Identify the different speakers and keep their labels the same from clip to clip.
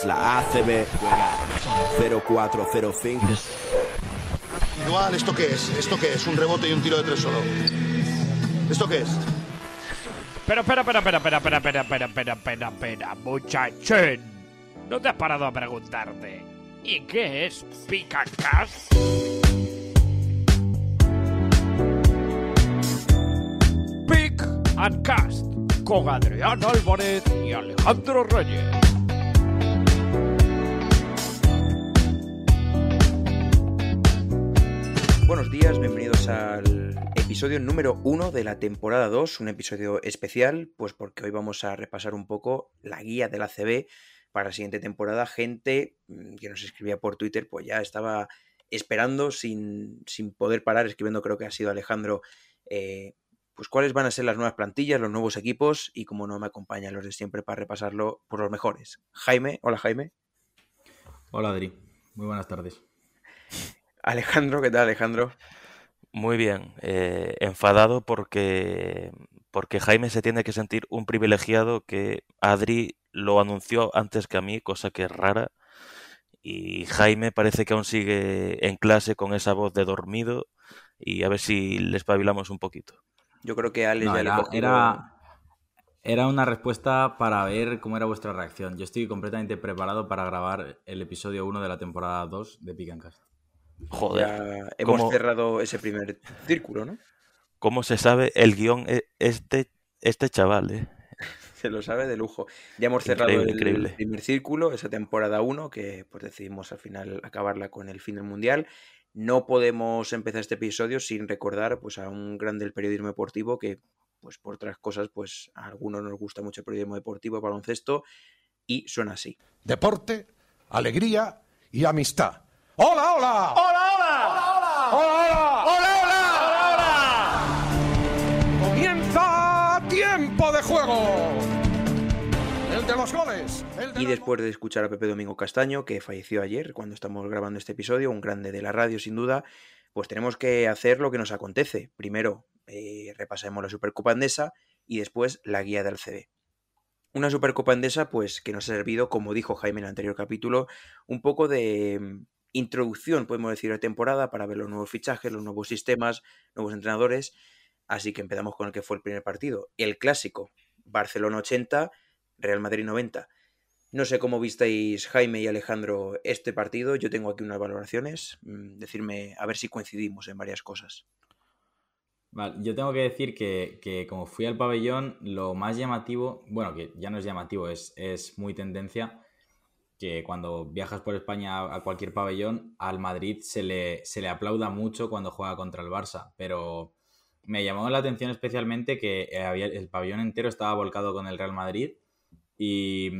Speaker 1: es la ACB. Juega 0-4-0-5.
Speaker 2: Igual, ¿esto qué es? ¿Esto qué es? Un rebote y un tiro de tres solo. ¿Esto qué es?
Speaker 3: Pero espera, espera, espera, espera, espera, espera, espera, espera, espera, espera, muchachón. ¿No te has parado a preguntarte? ¿Y qué es Picacas? Pick and Cast con Adrián Álvarez y Alejandro Reyes.
Speaker 4: Buenos días, bienvenidos al episodio número 1 de la temporada 2, un episodio especial, pues porque hoy vamos a repasar un poco la guía de la CB para la siguiente temporada. Gente mm, que nos escribía por Twitter, pues ya estaba esperando sin, sin poder parar, escribiendo creo que ha sido Alejandro, eh, pues cuáles van a ser las nuevas plantillas, los nuevos equipos y como no me acompañan los de siempre para repasarlo por los mejores. Jaime, hola Jaime.
Speaker 5: Hola Adri, muy buenas tardes.
Speaker 4: Alejandro, ¿qué tal Alejandro?
Speaker 6: Muy bien, eh, enfadado porque, porque Jaime se tiene que sentir un privilegiado que Adri lo anunció antes que a mí, cosa que es rara. Y Jaime parece que aún sigue en clase con esa voz de dormido y a ver si le espabilamos un poquito.
Speaker 4: Yo creo que Alex
Speaker 5: No,
Speaker 4: ya le
Speaker 5: era,
Speaker 4: cogió-
Speaker 5: era, era una respuesta para ver cómo era vuestra reacción. Yo estoy completamente preparado para grabar el episodio 1 de la temporada 2 de Pick and Cast.
Speaker 6: Joder,
Speaker 4: ya hemos
Speaker 6: ¿cómo-
Speaker 4: cerrado ese primer círculo, ¿no?
Speaker 6: ¿cómo se sabe el guion e- este, este chaval? eh?
Speaker 4: Se lo sabe de lujo. Ya hemos cerrado
Speaker 6: Increíble,
Speaker 4: el
Speaker 6: increíble.
Speaker 4: primer círculo, esa temporada 1, que pues decidimos al final acabarla con el fin del Mundial. No podemos empezar este episodio sin recordar pues, a un grande del periodismo deportivo que, pues por otras cosas, pues a algunos nos gusta mucho el periodismo deportivo, el baloncesto, y suena así.
Speaker 7: deporte, alegría y amistad. ¡Hola, hola! ¡Hola, hola! ¡Hola, hola! ¡Hola, hola! ¡Comienza tiempo de juego! El de los goles. El de
Speaker 4: Y después de escuchar a Pepe Domingo Castaño, que falleció ayer cuando estamos grabando este episodio, un grande de la radio sin duda, pues tenemos que hacer lo que nos acontece. Primero eh, repasaremos la Supercopa Endesa y después la guía del CB. Una Supercopa Endesa, pues que nos ha servido, como dijo Jaime en el anterior capítulo, un poco de introducción, podemos decir, la temporada para ver los nuevos fichajes, los nuevos sistemas, nuevos entrenadores. Así que empezamos con el que fue el primer partido, el clásico, Barcelona 80, Real Madrid 90. No sé cómo visteis Jaime y Alejandro este partido. Yo tengo aquí unas valoraciones. mm, Decirme a ver si coincidimos en varias cosas.
Speaker 5: Vale, yo tengo que decir que, que como fui al pabellón, lo más llamativo, bueno, que ya no es llamativo, es, es muy tendencia, que cuando viajas por España a, cualquier pabellón, al Madrid se le, se le aplauda mucho cuando juega contra el Barça, pero me llamó la atención especialmente que eh, el pabellón entero estaba volcado con el Real Madrid y,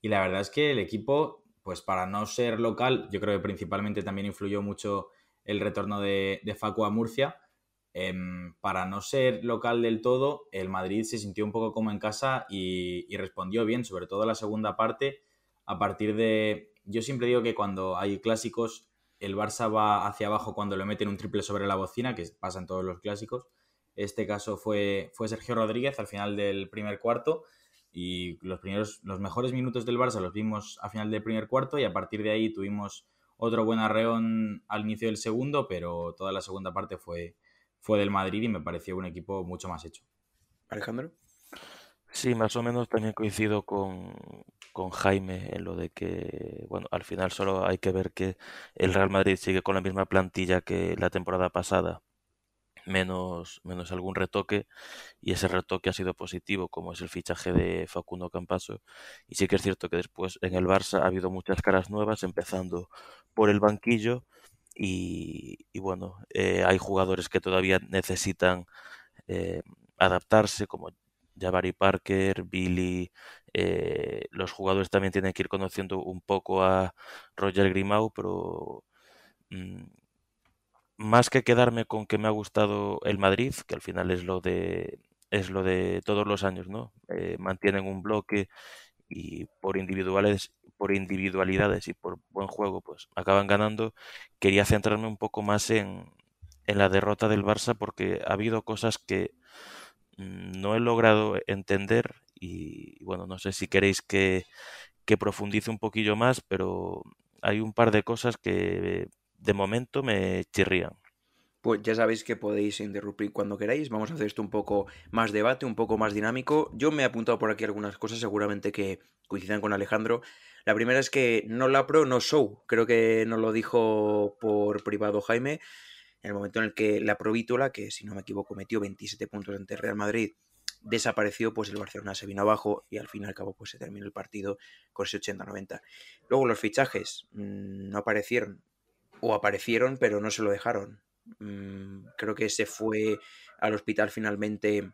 Speaker 5: y la verdad es que el equipo, pues para no ser local, yo creo que principalmente también influyó mucho el retorno de, de Facu a Murcia. Em, para no ser local del todo, el Madrid se sintió un poco como en casa y, y respondió bien, sobre todo la segunda parte. A partir de. Yo siempre digo que cuando hay clásicos, el Barça va hacia abajo cuando le meten un triple sobre la bocina, que pasa en todos los clásicos. Este caso fue, fue Sergio Rodríguez al final del primer cuarto. Y los, primeros, los mejores minutos del Barça los vimos a final del primer cuarto y a partir de ahí tuvimos otro buen arreón al inicio del segundo, pero toda la segunda parte fue, fue del Madrid y me pareció un equipo mucho más hecho.
Speaker 4: Alejandro.
Speaker 6: Sí, más o menos también coincido con, con Jaime en lo de que, bueno, al final solo hay que ver que el Real Madrid sigue con la misma plantilla que la temporada pasada, menos, menos algún retoque, y ese retoque ha sido positivo, como es el fichaje de Facundo Campaso. Y sí que es cierto que después en el Barça ha habido muchas caras nuevas, empezando por el banquillo, y, y bueno, eh, hay jugadores que todavía necesitan eh, adaptarse, como Jabari Parker, Billy, eh, los jugadores también tienen que ir conociendo un poco a Roger Grimau, pero mm, más que quedarme con que me ha gustado el Madrid, que al final es lo de es lo de todos los años, ¿no? Eh, mantienen un bloque y por individuales, por individualidades y por buen juego, pues acaban ganando. Quería centrarme un poco más en, en la derrota del Barça porque ha habido cosas que mm, no he logrado entender y bueno, no sé si queréis que, profundice un poquillo más, pero hay un par de cosas que de momento me chirrían.
Speaker 4: Pues ya sabéis que podéis interrumpir cuando queráis. Vamos a hacer esto un poco más debate, un poco más dinámico. Yo me he apuntado por aquí algunas cosas, seguramente que coincidan con Alejandro. La primera es que no la pro, no show. Creo que nos lo dijo por privado Jaime. En el momento en el que la Provítola, que si no me equivoco metió 27 puntos ante Real Madrid, desapareció, pues el Barcelona se vino abajo y al fin y al cabo pues se terminó el partido con ese 80-90. Luego los fichajes mmm, no aparecieron, o aparecieron pero no se lo dejaron. Mm, creo que se fue al hospital finalmente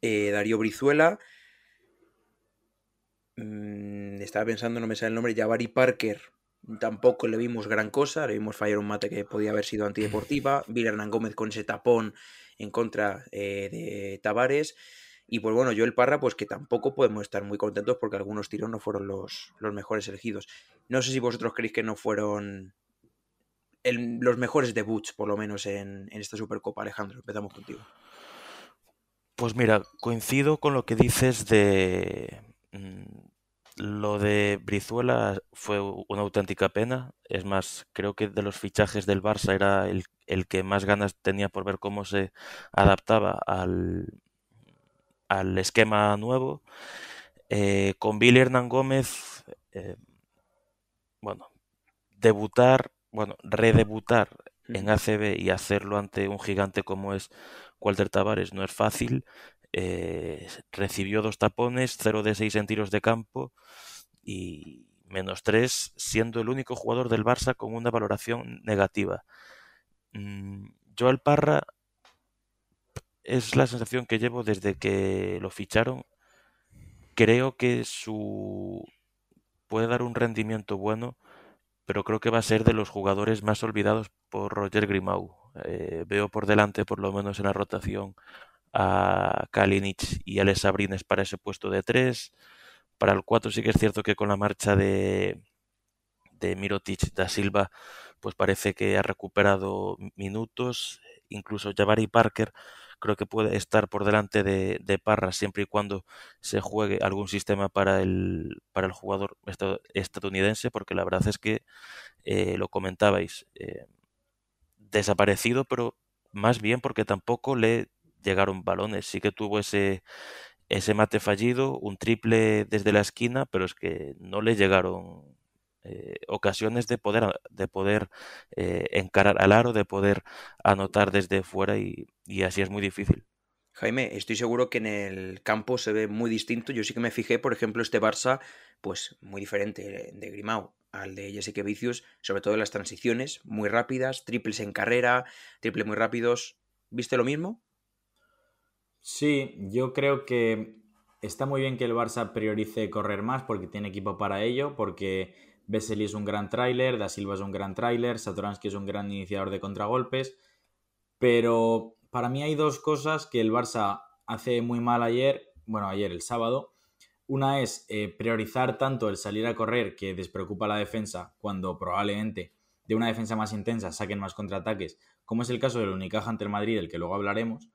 Speaker 4: eh, Darío Brizuela. Mm, estaba pensando, no me sale el nombre, Javari Parker. Tampoco le vimos gran cosa, le vimos fallar un mate que podía haber sido antideportiva. Vila Hernán Gómez con ese tapón en contra eh, de Tavares. Y pues bueno, yo el Parra, pues que tampoco podemos estar muy contentos porque algunos tiros no fueron los, los mejores elegidos. No sé si vosotros creéis que no fueron los mejores debuts, por lo menos, en, en, esta Supercopa. Alejandro, empezamos contigo.
Speaker 6: Pues mira, coincido con lo que dices de... Mmm, lo de Brizuela fue una auténtica pena. Es más, creo que de los fichajes del Barça era el, el que más ganas tenía por ver cómo se adaptaba al, al esquema nuevo. Eh, con Billy Hernán Gómez, eh, bueno, debutar bueno, redebutar en ACB y hacerlo ante un gigante como es Walter Tavares no es fácil. Eh, recibió dos tapones, 0 de 6 en tiros de campo y menos 3, siendo el único jugador del Barça con una valoración negativa. Mm, Joel Parra es la sensación que llevo desde que lo ficharon. Creo que su puede dar un rendimiento bueno, pero creo que va a ser de los jugadores más olvidados por Roger Grimau. Eh, veo por delante, por lo menos en la rotación, a Kalinic y Alex Sabrines para ese puesto de 3. Para el 4 sí que es cierto que con la marcha de, de Mirotic da Silva, pues parece que ha recuperado minutos. Incluso Javari Parker creo que puede estar por delante de, de, Parra siempre y cuando se juegue algún sistema para el, para el jugador estadounidense, porque la verdad es que eh, lo comentabais, eh, desaparecido, pero más bien porque tampoco le llegaron balones. Sí que tuvo ese, ese mate fallido, un triple desde la esquina, pero es que no le llegaron eh, ocasiones de poder, de poder eh, encarar al aro, de poder anotar desde fuera y, y, así es muy difícil.
Speaker 4: Jaime, estoy seguro que en el campo se ve muy distinto. Yo sí que me fijé, por ejemplo, este Barça, pues muy diferente de Grimao al de Jessica Vicius, sobre todo en las transiciones, muy rápidas, triples en carrera, triples muy rápidos. ¿Viste lo mismo?
Speaker 5: Sí, yo creo que está muy bien que el Barça priorice correr más porque tiene equipo para ello, porque Vesely es un gran tráiler, Da Silva es un gran tráiler, Satoransky es un gran iniciador de contragolpes, pero para mí hay dos cosas que el Barça hace muy mal ayer, bueno, ayer el sábado. Una es eh, priorizar tanto el salir a correr que despreocupa la defensa cuando probablemente de una defensa más intensa saquen más contraataques, como es el caso del Unicaja ante el Madrid, del que luego hablaremos.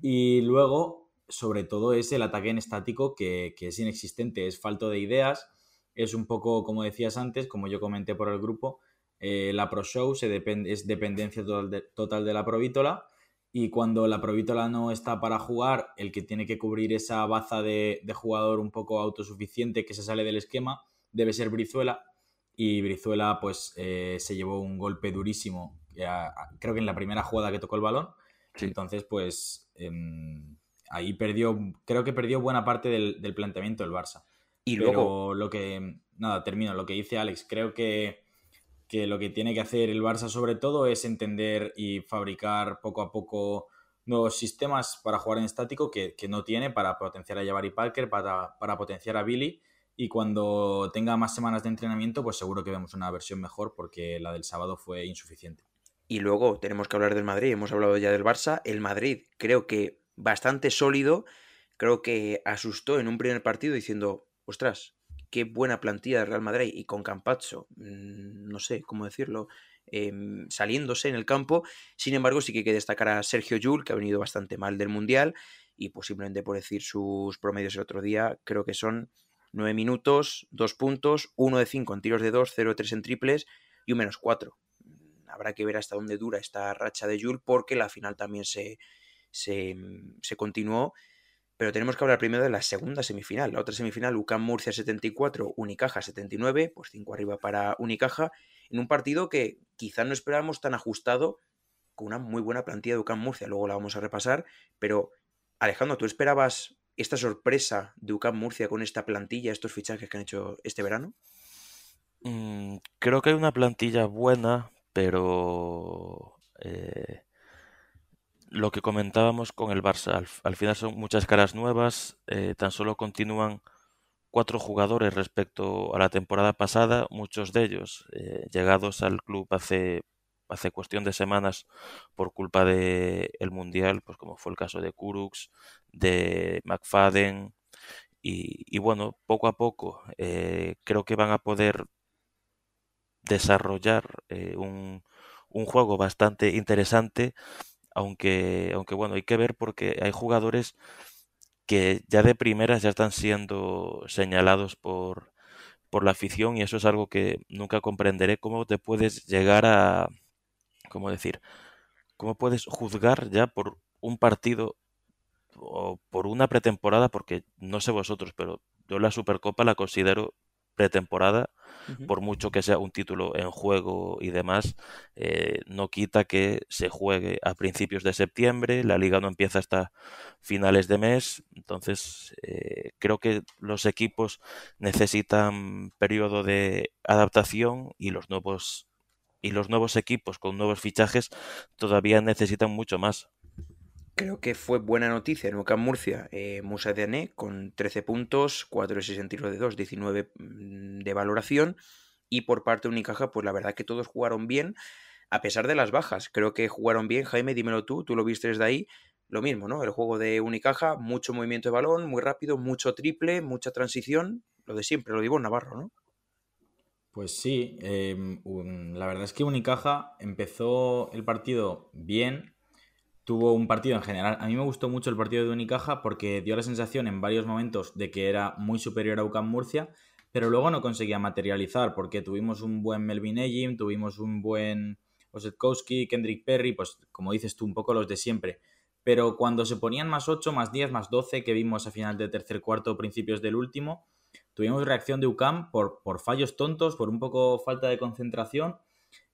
Speaker 5: Y luego, sobre todo, es el ataque en estático que, que es inexistente, es falto de ideas es un poco, como decías antes, como yo comenté por el grupo, eh, la Pro Show se depende, es dependencia total de, total de la Provítola y cuando la Provítola no está para jugar, el que tiene que cubrir esa baza de, de, jugador un poco autosuficiente que se sale del esquema debe ser Brizuela y Brizuela pues eh, se llevó un golpe durísimo, ya, creo que en la primera jugada que tocó el balón, sí. entonces pues eh, ahí perdió, creo que perdió buena parte del, del planteamiento del Barça. Y luego. Lo que. Nada, termino. Lo que dice Alex. Creo que, que lo que tiene que hacer el Barça, sobre todo, es entender y fabricar poco a poco nuevos sistemas para jugar en estático que, que no tiene para potenciar a Jabari Parker, para, para potenciar a Billy. Y cuando tenga más semanas de entrenamiento, pues seguro que vemos una versión mejor porque la del sábado fue insuficiente.
Speaker 4: Y luego tenemos que hablar del Madrid. Hemos hablado ya del Barça. El Madrid creo que bastante sólido. Creo que asustó en un primer partido diciendo, ostras, qué buena plantilla de Real Madrid y con Campazzo, mmm, no sé cómo decirlo, eh, saliéndose en el campo. Sin embargo, sí que hay que destacar a Sergio Llull, que ha venido bastante mal del Mundial y posiblemente por decir sus promedios el otro día, creo que son 9 minutos, 2 puntos, 1 de 5 en tiros de 2, 0 de 3 en triples y un menos 4. Habrá que ver hasta dónde dura esta racha de Jules porque la final también se, se continuó. Pero tenemos que hablar primero de la segunda semifinal. La otra semifinal, UCAM Murcia 74, Unicaja 79, pues 5 arriba para Unicaja, en un partido que quizá no esperábamos tan ajustado, con una muy buena plantilla de UCAM Murcia. Luego la vamos a repasar, pero Alejandro, ¿tú esperabas esta sorpresa de UCAM Murcia con esta plantilla, estos fichajes que han hecho este verano?
Speaker 6: Mm, creo que hay una plantilla buena, pero eh, lo que comentábamos con el Barça, al, al final son muchas caras nuevas, eh, tan solo continúan cuatro jugadores respecto a la temporada pasada, muchos de ellos eh, llegados al club hace, hace cuestión de semanas por culpa del el Mundial, pues como fue el caso de Kurux, de McFadden, y, y bueno, poco a poco eh, creo que van a poder desarrollar un, un juego bastante interesante aunque, aunque bueno, hay que ver porque hay jugadores que ya de primeras ya están siendo señalados por, por la afición y eso es algo que nunca comprenderé cómo te puedes llegar a, ¿cómo decir? ¿Cómo puedes juzgar ya por un partido o por una pretemporada? Porque no sé vosotros, pero yo la Supercopa la considero pretemporada por mucho que sea un título en juego y demás, eh, no quita que se juegue a principios de septiembre, la liga no empieza hasta finales de mes, entonces eh, creo que los equipos necesitan periodo de adaptación y los nuevos y los nuevos equipos con nuevos fichajes todavía necesitan mucho más.
Speaker 4: Creo que fue buena noticia en UCAM Murcia, eh, Musa Diané con 13 puntos, 4 de 6 en tiro de 2, 19 mm, de valoración. Y por parte de Unicaja, pues la verdad que todos jugaron bien, a pesar de las bajas. Creo que jugaron bien, Jaime, dímelo tú, tú lo viste desde ahí. Lo mismo, ¿no? El juego de Unicaja, mucho movimiento de balón, muy rápido, mucho triple, mucha transición. Lo de siempre, lo digo Navarro, ¿no?
Speaker 5: Pues sí, eh, la verdad es que Unicaja empezó el partido bien, tuvo un partido en general. A mí me gustó mucho el partido de Unicaja porque dio la sensación en varios momentos de que era muy superior a UCAM Murcia, pero luego no conseguía materializar porque tuvimos un buen Melvin Ejim, tuvimos un buen Osetkowski, Kendrick Perry, pues como dices tú, un poco los de siempre. Pero cuando se ponían más 8, más 10, más 12, que vimos a final del tercer cuarto, principios del último, tuvimos reacción de UCAM por, por fallos tontos, por un poco falta de concentración.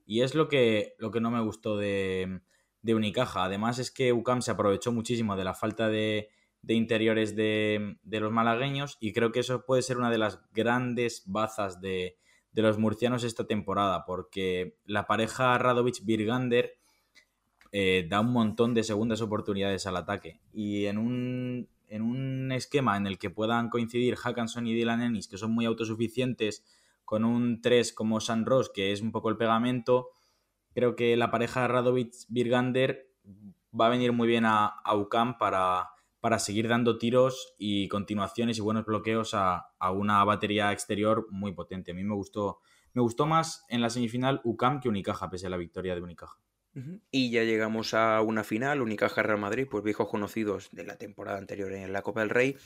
Speaker 5: Y es lo que, lo que no me gustó de, de Unicaja. Además es que UCAM se aprovechó muchísimo de la falta de, de interiores de, de, los malagueños y creo que eso puede ser una de las grandes bazas de, de los murcianos esta temporada porque la pareja Radovic-Birgander eh, da un montón de segundas oportunidades al ataque y en un, en un esquema en el que puedan coincidir Hackanson y Dylan Ennis que son muy autosuficientes con un 3 como San Ross que es un poco el pegamento creo que la pareja Radovic-Birgander va a venir muy bien a, a UCAM para, para, seguir dando tiros y continuaciones y buenos bloqueos a, a, una batería exterior muy potente. A mí me gustó, me gustó más en la semifinal UCAM que Unicaja, pese a la victoria de Unicaja.
Speaker 4: Y ya llegamos a una final, Unicaja Real Madrid, pues viejos conocidos de la temporada anterior en la Copa del Rey.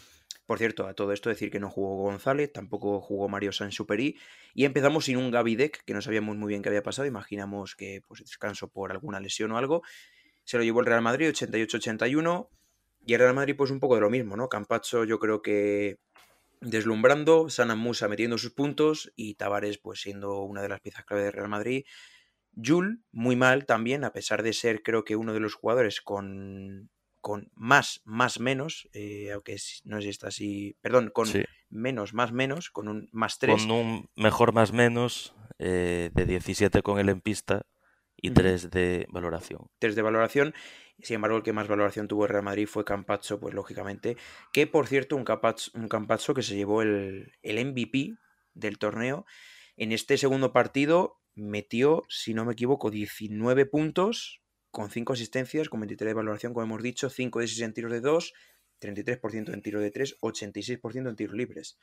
Speaker 4: Por cierto, a todo esto decir que no jugó González, tampoco jugó Mario Sánchez Superi. Y empezamos sin un Gavidec, que no sabíamos muy bien qué había pasado. Imaginamos que pues, descanso por alguna lesión o algo. Se lo llevó el Real Madrid, 88-81. Y el Real Madrid, pues un poco de lo mismo, ¿no? Campacho, yo creo que deslumbrando, Sana Musa metiendo sus puntos y Tavares, pues siendo una de las piezas clave del Real Madrid. Jul, muy mal también, a pesar de ser creo que uno de los jugadores con, con más, más, menos, eh, aunque no sé si está así, perdón, con sí. menos, más, menos, con un más 3.
Speaker 6: Con un mejor, más, menos eh, de 17 con él en pista y 3 de valoración.
Speaker 4: 3 de valoración. Sin embargo, el que más valoración tuvo el Real Madrid fue Campazzo, pues lógicamente. Que por cierto, un Campazzo, un Campazzo que se llevó el, el MVP del torneo. En este segundo partido metió, si no me equivoco, 19 puntos con 5 asistencias, con 23 de valoración, como hemos dicho, 5 de 6 en tiros de 2, 33% en tiro de 3, 86% en tiros libres.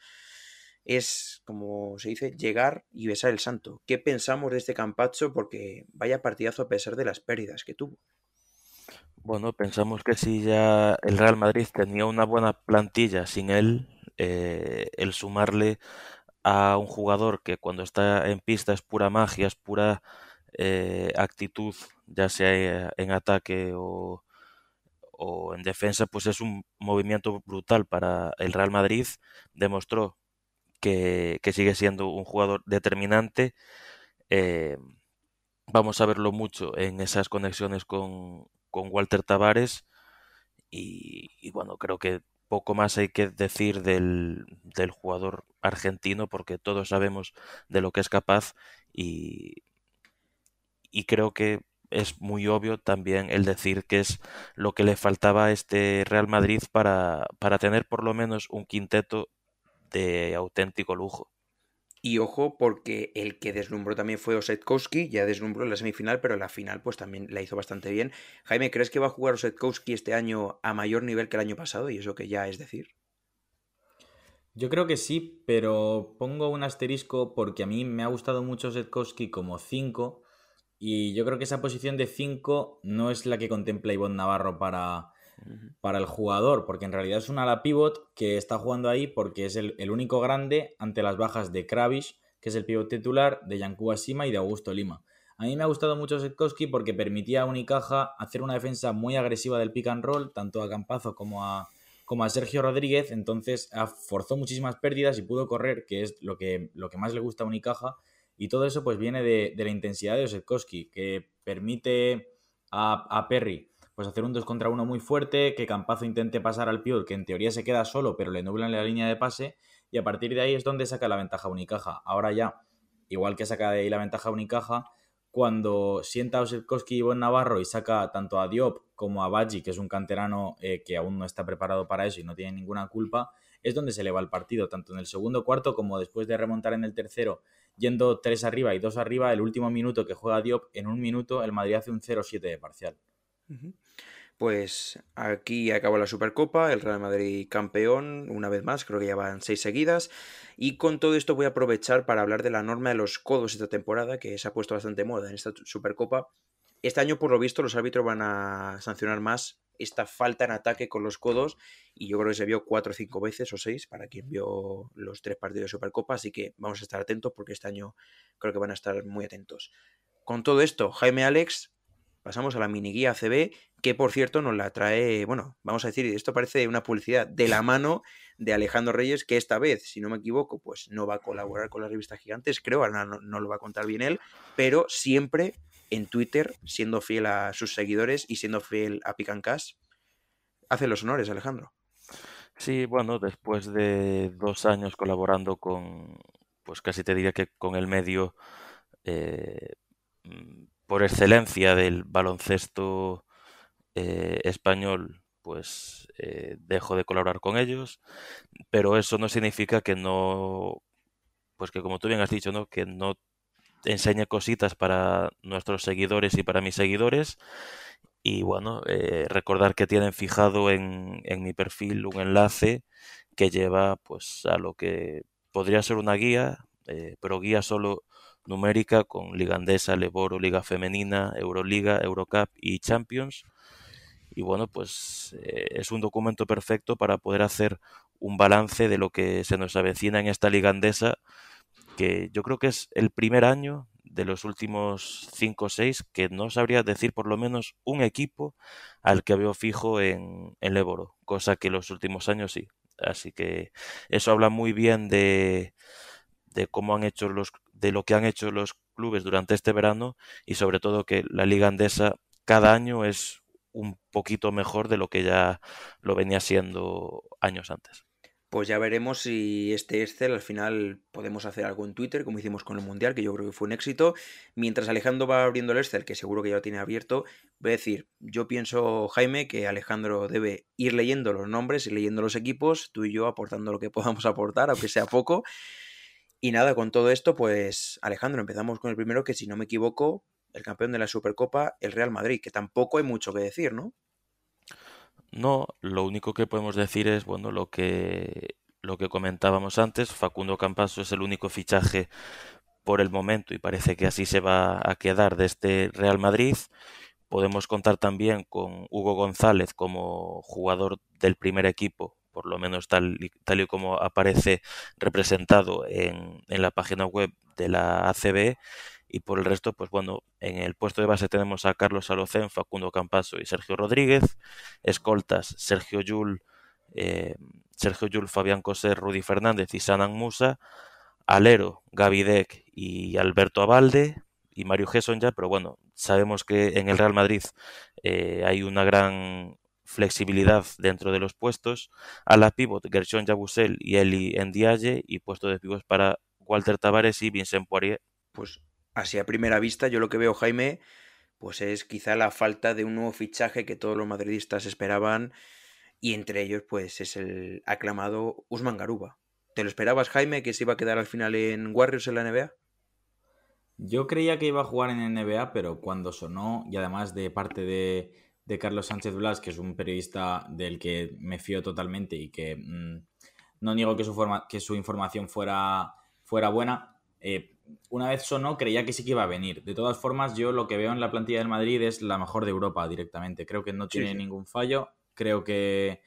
Speaker 4: Es, como se dice, llegar y besar el santo. ¿Qué pensamos de este Campacho? Porque vaya partidazo a pesar de las pérdidas que tuvo.
Speaker 6: Bueno, pensamos que si ya el Real Madrid tenía una buena plantilla sin él, eh, el sumarle a un jugador que cuando está en pista es pura magia, es pura eh, actitud, ya sea en ataque o, o en defensa, pues es un movimiento brutal para el Real Madrid. Demostró que, que sigue siendo un jugador determinante. Eh, vamos a verlo mucho en esas conexiones con, con Walter Tavares. Y, y, bueno, creo que poco más hay que decir del, del, jugador argentino porque todos sabemos de lo que es capaz y, y creo que es muy obvio también el decir que es lo que le faltaba a este Real Madrid para, para tener por lo menos un quinteto de auténtico lujo.
Speaker 4: Y ojo, porque el que deslumbró también fue Osetkowski, ya deslumbró en la semifinal, pero la final pues también la hizo bastante bien. Jaime, ¿crees que va a jugar Osetkowski este año a mayor nivel que el año pasado? Y eso que ya es decir.
Speaker 5: Yo creo que sí, pero pongo un asterisco porque a mí me ha gustado mucho Osetkowski como 5 y yo creo que esa posición de 5 no es la que contempla Ivonne Navarro para, para el jugador, porque en realidad es un ala pivot que está jugando ahí porque es el, el único grande ante las bajas de Kravish, que es el pivot titular, de Yankuba Sima y de Augusto Lima. A mí me ha gustado mucho Setkowski porque permitía a Unicaja hacer una defensa muy agresiva del pick and roll, tanto a Campazo como a, como a Sergio Rodríguez, entonces forzó muchísimas pérdidas y pudo correr, que es lo que, lo que más le gusta a Unicaja, y todo eso pues viene de, de la intensidad de Osetkowski, que permite a, a, Perry pues hacer un 2 contra 1 muy fuerte, que Campazo intente pasar al pivot, que en teoría se queda solo, pero le nublan la línea de pase, y a partir de ahí es donde saca la ventaja Unicaja. Ahora ya, igual que saca de ahí la ventaja Unicaja, cuando sienta a y Buen Navarro y saca tanto a Diop como a Baji, que es un canterano eh, que aún no está preparado para eso y no tiene ninguna culpa, es donde se le va el partido, tanto en el segundo cuarto como después de remontar en el tercero yendo tres arriba y dos arriba, el último minuto que juega Diop, en un minuto el Madrid hace un 0-7 de parcial.
Speaker 4: Pues aquí acabó la Supercopa, el Real Madrid campeón, una vez más, creo que ya van seis seguidas. Y con todo esto voy a aprovechar para hablar de la norma de los codos esta temporada, que se ha puesto bastante moda en esta Supercopa. Este año, por lo visto, los árbitros van a sancionar más esta falta en ataque con los codos y yo creo que se vio cuatro o cinco veces o seis para quien vio los tres partidos de Supercopa, así que vamos a estar atentos porque este año creo que van a estar muy atentos. Con todo esto, Jaime Alex, pasamos a la mini guía ACB, que por cierto nos la trae, bueno, vamos a decir, esto parece una publicidad de la mano de Alejandro Reyes, que esta vez, si no me equivoco, pues no va a colaborar con la revista Gigantes, creo, ahora no, lo va a contar bien él, pero siempre en Twitter, siendo fiel a sus seguidores y siendo fiel a Picancas. Hace los honores, Alejandro.
Speaker 6: Sí, bueno, después de dos años colaborando con, pues casi te diría que con el medio eh, por excelencia del baloncesto eh, español, pues eh, dejo de colaborar con ellos, pero eso no significa que no, pues que como tú bien has dicho, ¿no? Que no enseñe cositas para nuestros seguidores y para mis seguidores. Y bueno, eh, recordar que tienen fijado en, en, mi perfil un enlace que lleva pues a lo que podría ser una guía, eh, pero guía solo numérica con Liga Andesa, Leboro, Liga Femenina, Euroliga, Eurocup y Champions. Y bueno, pues eh, es un documento perfecto para poder hacer un balance de lo que se nos avecina en esta Liga Andesa que yo creo que es el primer año de los últimos 5 o 6 que no sabría decir por lo menos un equipo al que veo fijo en, en Leboro, cosa que los últimos años sí. Así que eso habla muy bien de, de cómo han hecho los de lo que han hecho los clubes durante este verano y sobre todo que la liga andesa cada año es un poquito mejor de lo que ya lo venía siendo años antes
Speaker 4: pues ya veremos si este Excel al final podemos hacer algo en Twitter, como hicimos con el Mundial, que yo creo que fue un éxito. Mientras Alejandro va abriendo el Excel, que seguro que ya lo tiene abierto, voy a decir, yo pienso, Jaime, que Alejandro debe ir leyendo los nombres y leyendo los equipos, tú y yo aportando lo que podamos aportar, aunque sea poco. Y nada, con todo esto, pues Alejandro, empezamos con el primero, que si no me equivoco, el campeón de la Supercopa, el Real Madrid, que tampoco hay mucho que decir, ¿no?
Speaker 6: No, lo único que podemos decir es, bueno, lo que, lo que comentábamos antes, Facundo Campaso es el único fichaje por el momento y parece que así se va a quedar de este Real Madrid. Podemos contar también con Hugo González como jugador del primer equipo por lo menos tal, y- tal y como aparece representado en, en la página web de la ACB. Y por el resto, pues bueno, en el puesto de base tenemos a Carlos Alocén, Facundo Campaso y Sergio Rodríguez. Escoltas, Sergio Yul, eh, Sergio Yul, Fabián Coser, Rudy Fernández y Sanan Musa. Alero, Gavidec y Alberto Abalde y Mario Gesson ya, pero bueno, sabemos que en el Real Madrid eh, hay una gran flexibilidad dentro de los puestos. A la pivot, Gershon Yabusel y Eli Ndiaye y puesto de pivots para Walter Tavares y Vincent Poirier.
Speaker 4: Pues así a primera vista, yo lo que veo, Jaime, pues es quizá la falta de un nuevo fichaje que todos los madridistas esperaban y entre ellos pues es el aclamado Usman Garuba. ¿Te lo esperabas, Jaime, que se iba a quedar al final en Warriors en la NBA?
Speaker 5: Yo creía que iba a jugar en NBA, pero cuando sonó, y además de parte de, de Carlos Sánchez Blas, que es un periodista del que me fío totalmente y que mm, no niego que su, forma, que su información fuera, fuera buena, eh, una vez sonó creía que sí que iba a venir. De todas formas, yo lo que veo en la plantilla del Madrid es la mejor de Europa directamente. Creo que no
Speaker 4: Sí,
Speaker 5: tiene
Speaker 4: sí.
Speaker 5: ningún fallo. Creo que,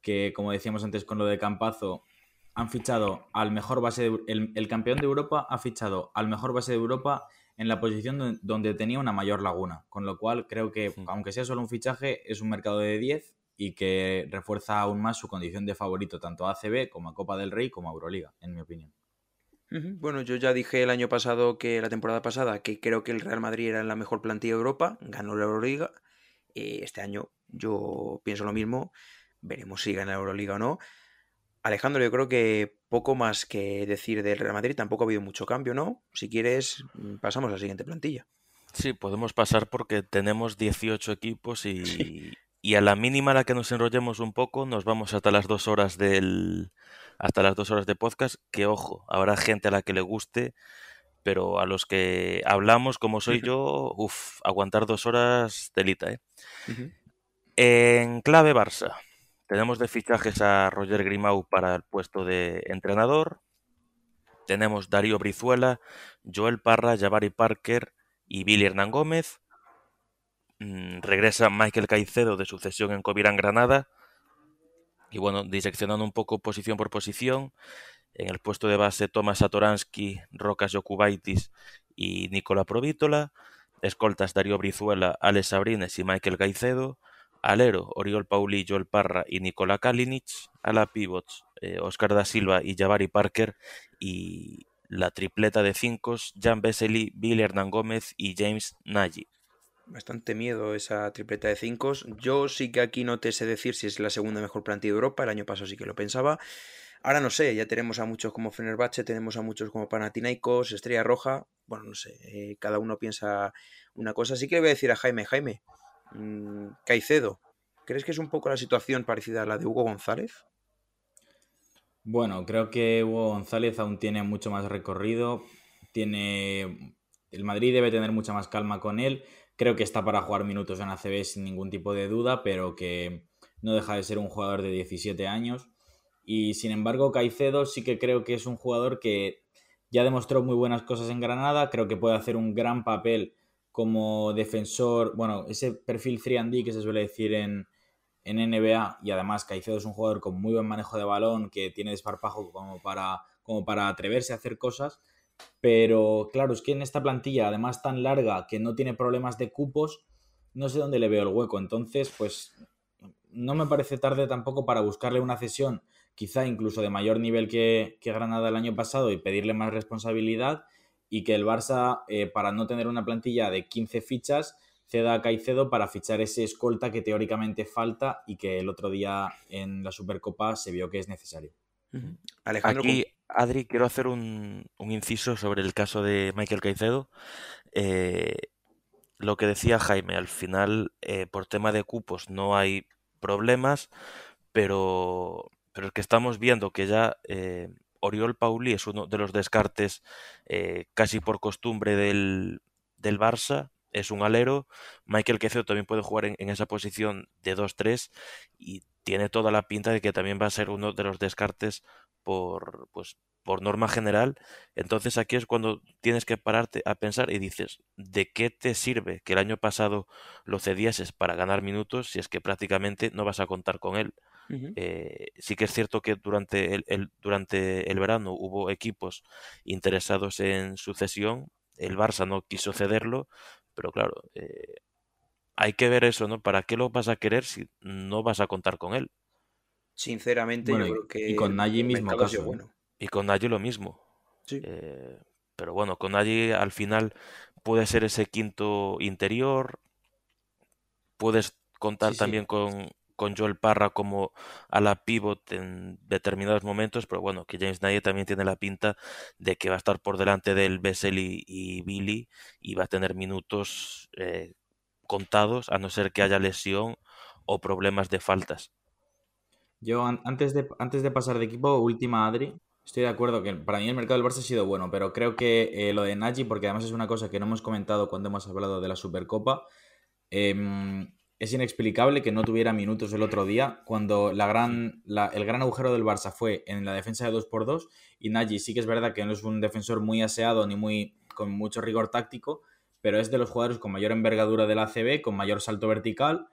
Speaker 5: que, como decíamos antes con lo de Campazo, han fichado al mejor base de, el, el campeón de Europa ha fichado al mejor base de Europa en la posición don- donde tenía una mayor laguna, con lo cual creo que
Speaker 6: Sí.
Speaker 5: aunque sea solo un fichaje es un mercado de 10 y que refuerza aún más su condición de favorito tanto a ACB como a Copa del Rey como a Euroliga, en mi opinión.
Speaker 4: Bueno, yo ya dije el año pasado que la temporada pasada que creo que el Real Madrid era la mejor plantilla de Europa, ganó la Euroliga. Eh, este año yo pienso lo mismo, veremos si gana la Euroliga o no. Alejandro, yo creo que poco más que decir del Real Madrid, tampoco ha habido mucho cambio, ¿no? Si quieres, mm, pasamos a la siguiente plantilla.
Speaker 6: Sí, podemos pasar porque tenemos 18 equipos y,
Speaker 4: Sí.
Speaker 6: y a la mínima a la que nos enrollemos un poco, nos vamos hasta las dos horas del hasta las dos horas de podcast. Que ojo, habrá gente a la que le guste, pero a los que hablamos, como soy yo, uff, aguantar dos horas delita, ¿eh? En clave Barça, tenemos de fichajes a Roger Grimau para el puesto de entrenador. Tenemos Darío Brizuela, Joel Parra, Javari Parker y Billy Hernán Gómez. Mm, regresa Michael Caicedo de sucesión en Covirán Granada. Y bueno, diseccionando un poco posición por posición. En el puesto de base Tomás Satoransky, Rocas Jokubaitis y Nicola Provítola. Escoltas Darío Brizuela, Alex Sabrines y Michael Caicedo. Alero, Oriol Pauli, Joel Parra y Nicola Kalinic. A la pivots, eh, Oscar da Silva y Javari Parker. Y la tripleta de cinco, Jan Vesely, Billy Hernán Gómez y James Nagy.
Speaker 4: Bastante miedo esa tripleta de cinco. Yo sí que aquí no te sé decir si es la segunda mejor plantilla de Europa. El año pasado sí que lo pensaba. Ahora no sé, ya tenemos a muchos como Fenerbahce, tenemos a muchos como Panathinaikos, Estrella Roja. Bueno, no sé, eh, cada uno piensa una cosa. Así que le voy a decir a Jaime, Jaime, mm, Caicedo, ¿crees que es un poco la situación parecida a la de Hugo González?
Speaker 5: Bueno, creo que Hugo González aún tiene mucho más recorrido. Tiene. El Madrid debe tener mucha más calma con él. Creo que está para jugar minutos en ACB sin ningún tipo de duda, pero que no deja de ser un jugador de 17 años. Y sin embargo, Caicedo sí que creo que es un jugador que ya demostró muy buenas cosas en Granada. Creo que puede hacer un gran papel como defensor. Bueno, ese perfil 3D que se suele decir en, en NBA y además Caicedo es un jugador con muy buen manejo de balón, que tiene desparpajo como para, como para atreverse a hacer cosas, pero claro, es que en esta plantilla, además tan larga, que no tiene problemas de cupos, no sé dónde le veo el hueco, entonces pues no me parece tarde tampoco para buscarle una cesión, quizá incluso de mayor nivel que, que Granada el año pasado y pedirle más responsabilidad y que el Barça, eh, para no tener una plantilla de 15 fichas, ceda a Caicedo para fichar ese escolta que teóricamente falta y que el otro día en la Supercopa se vio que es necesario.
Speaker 4: Alejandro,
Speaker 6: Aquí, Adri, quiero hacer un, un inciso sobre el caso de Michael Caicedo. Eh, lo que decía Jaime, al final, eh, por tema de cupos no hay problemas, pero, pero es que estamos viendo que ya eh, Oriol Pauli es uno de los descartes eh, casi por costumbre del, del Barça, es un alero. Michael Caicedo también puede jugar en, en esa posición de 2-3 y tiene toda la pinta de que también va a ser uno de los descartes por, pues, por norma general. Entonces aquí es cuando tienes que pararte a pensar y dices, ¿de qué te sirve que el año pasado lo cedieses para ganar minutos si es que prácticamente no vas a contar con él? Eh, sí que es cierto que durante el, durante el verano hubo equipos interesados en su cesión, el Barça no quiso cederlo, pero claro, eh, hay que ver eso, ¿no? ¿Para qué lo vas a querer si no vas a contar con él?
Speaker 4: Sinceramente, yo creo que.
Speaker 5: Y con Nagy mismo caso.
Speaker 4: Bueno.
Speaker 6: Y con Nagy lo mismo.
Speaker 4: Sí.
Speaker 6: Eh, pero bueno, con Nagy al final puede ser ese quinto interior. Puedes contar
Speaker 5: Sí, sí.
Speaker 6: también con, con Joel Parra como a la pivot en determinados momentos, pero bueno, que James Nye también tiene la pinta de que va a estar por delante del Bessel y, Billy y va a tener minutos eh, contados, a no ser que haya lesión o problemas de faltas.
Speaker 5: Yo, an- antes de, antes de pasar de equipo, última Adri. Estoy de acuerdo que para mí el mercado del Barça ha sido bueno, pero creo que eh, lo de Nagy, porque además es una cosa que no hemos comentado cuando hemos hablado de la Supercopa, em, es inexplicable que no tuviera minutos el otro día, cuando la gran, la- el gran agujero del Barça fue en la defensa de 2x2 y Nagy sí que es verdad que no es un defensor muy aseado ni muy con mucho rigor táctico, pero es de los jugadores con mayor envergadura del ACB, con mayor salto vertical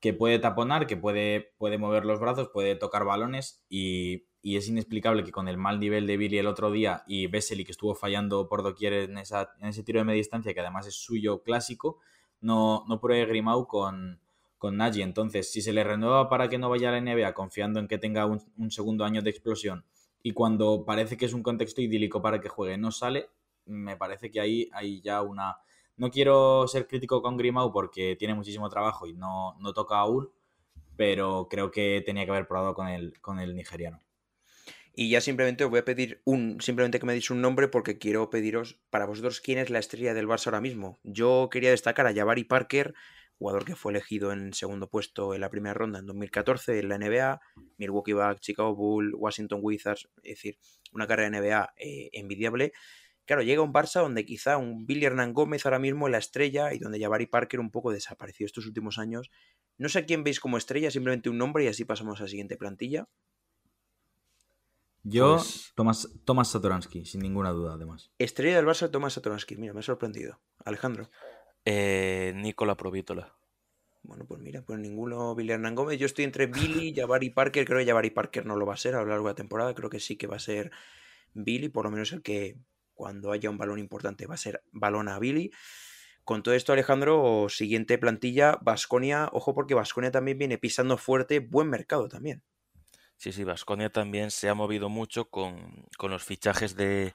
Speaker 5: que puede taponar, que puede, puede mover los brazos, puede tocar balones. Y, y es inexplicable que con el mal nivel de Billy el otro día y Vesely que estuvo fallando por doquier en, esa, en ese tiro de media distancia que además es suyo clásico, no, no pruebe Grimau con, con Nagy. Entonces, si se le renueva para que no vaya a la NBA confiando en que tenga un, un segundo año de explosión y cuando parece que es un contexto idílico para que juegue no sale, me parece que ahí hay ya una... No quiero ser crítico con Grimau porque tiene muchísimo trabajo y no, no toca aún, pero creo que tenía que haber probado con el, con el nigeriano.
Speaker 4: Y ya simplemente os voy a pedir un, simplemente que me deis un nombre porque quiero pediros para vosotros quién es la estrella del Barça ahora mismo. Yo quería destacar a Jabari Parker, jugador que fue elegido en segundo puesto en la primera ronda en 2014 en la NBA, Milwaukee Bucks, Chicago Bulls, Washington Wizards, es decir, una carrera de NBA eh, envidiable. Claro, llega un Barça donde quizá un Billy Hernán Gómez ahora mismo es la estrella y donde Jabari Parker un poco desapareció estos últimos años. No sé a quién veis como estrella, simplemente un nombre y así pasamos a la siguiente plantilla.
Speaker 5: Yo,
Speaker 6: Pues-
Speaker 5: Tomás, Tomás Satoransky, sin ninguna duda, además.
Speaker 4: Estrella del Barça, Tomás Satoransky. Mira, me ha sorprendido. Alejandro.
Speaker 6: Eh, Nicola Provítola.
Speaker 4: Bueno, pues mira, pues ninguno Billy Hernán Gómez. Yo estoy entre Billy, Jabari Parker. Creo que Jabari Parker no lo va a ser a lo largo de la temporada. Creo que sí que va a ser Billy, por lo menos el que cuando haya un balón importante va a ser balón a Billy. Con todo esto, Alejandro, siguiente plantilla, Vasconia. Ojo, porque Vasconia también viene pisando fuerte. Buen mercado también.
Speaker 6: Sí, sí, Vasconia también se ha movido mucho con, con los fichajes de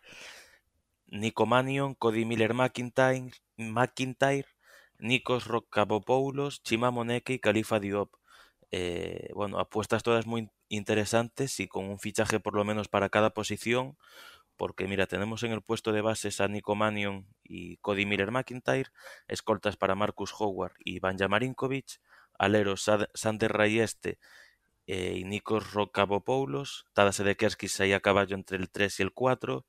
Speaker 6: Nico Mannion, Cody Miller McIntyre, McIntyre Nikos Rokapopoulos, Chima Moneke y Khalifa Diop. Eh, bueno, apuestas todas muy interesantes y con un fichaje por lo menos para cada posición, porque mira, tenemos en el puesto de bases a Nico Mannion y Cody Miller McIntyre, escoltas para Marcus Howard y Banja Marinkovic, aleros Sander Rayeste eh, y Nikos Rokapopoulos, Tadas Edekerskis ahí a caballo entre el 3 y el 4,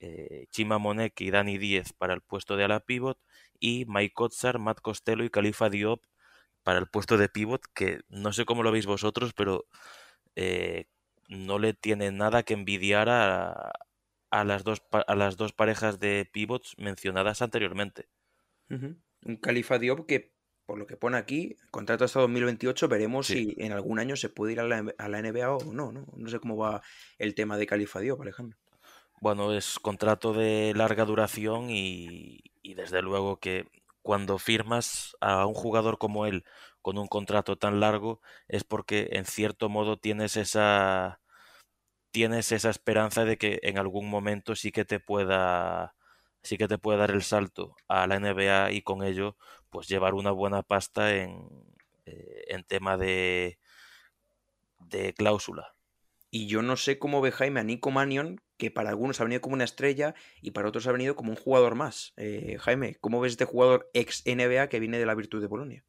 Speaker 6: eh, Chima Moneke y Dani Díez para el puesto de ala pivot y Mike Kotsar, Matt Costello y Khalifa Diop para el puesto de pivot que no sé cómo lo veis vosotros pero eh, no le tiene nada que envidiar a, a las dos a las dos parejas de pivots mencionadas anteriormente.
Speaker 4: Un Califa Diop que, por lo que pone aquí, contrato hasta 2028, veremos
Speaker 6: Sí.
Speaker 4: si en algún año se puede ir a la, a la NBA o no, no. No sé cómo va el tema de Califa Diop, Alejandro.
Speaker 6: Bueno, es contrato de larga duración y, y desde luego que cuando firmas a un jugador como él con un contrato tan largo es porque en cierto modo tienes esa tienes esa esperanza de que en algún momento sí que te pueda sí que te pueda dar el salto a la NBA y con ello pues llevar una buena pasta en, eh, en tema de de cláusula.
Speaker 4: Y yo no sé cómo ve Jaime a Nico Mannion, que para algunos ha venido como una estrella y para otros ha venido como un jugador más. Eh, Jaime, ¿cómo ves este jugador ex NBA que viene de la Virtud de Bolonia?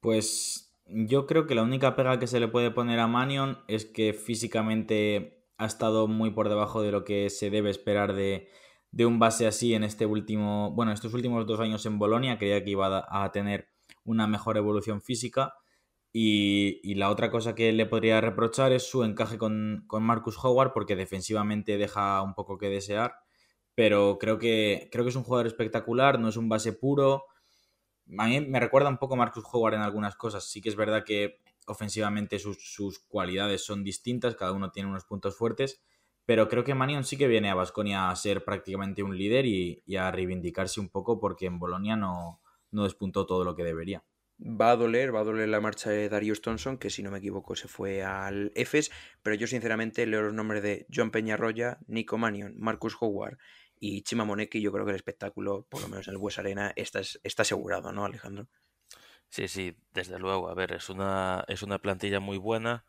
Speaker 5: Pues yo creo que la única pega que se le puede poner a Manion es que físicamente ha estado muy por debajo de lo que se debe esperar de, de un base así en este último, bueno, estos últimos dos años en Bolonia. Creía que iba a tener una mejor evolución física. Y, la otra cosa que le podría reprochar es su encaje con, con, Marcus Howard, porque defensivamente deja un poco que desear. Pero creo que, creo que es un jugador espectacular, no es un base puro. A mí me recuerda un poco a Marcus Howard en algunas cosas. Sí que es verdad que ofensivamente sus, sus cualidades son distintas, cada uno tiene unos puntos fuertes. Pero creo que Manion sí que viene a Basconia a ser prácticamente un líder y, y, a reivindicarse un poco porque en Bolonia no, no despuntó todo lo que debería.
Speaker 4: Va a doler, va a doler la marcha de Darius Thompson, que si no me equivoco se fue al EFES, pero yo sinceramente leo los nombres de John Peñarroya, Nico Manion, Marcus Howard y Chima Moneki, y yo creo que el espectáculo, por lo menos en el Bues Arena, está, está asegurado, ¿no, Alejandro?
Speaker 6: Sí, sí, desde luego. A ver, es una, es una plantilla muy buena.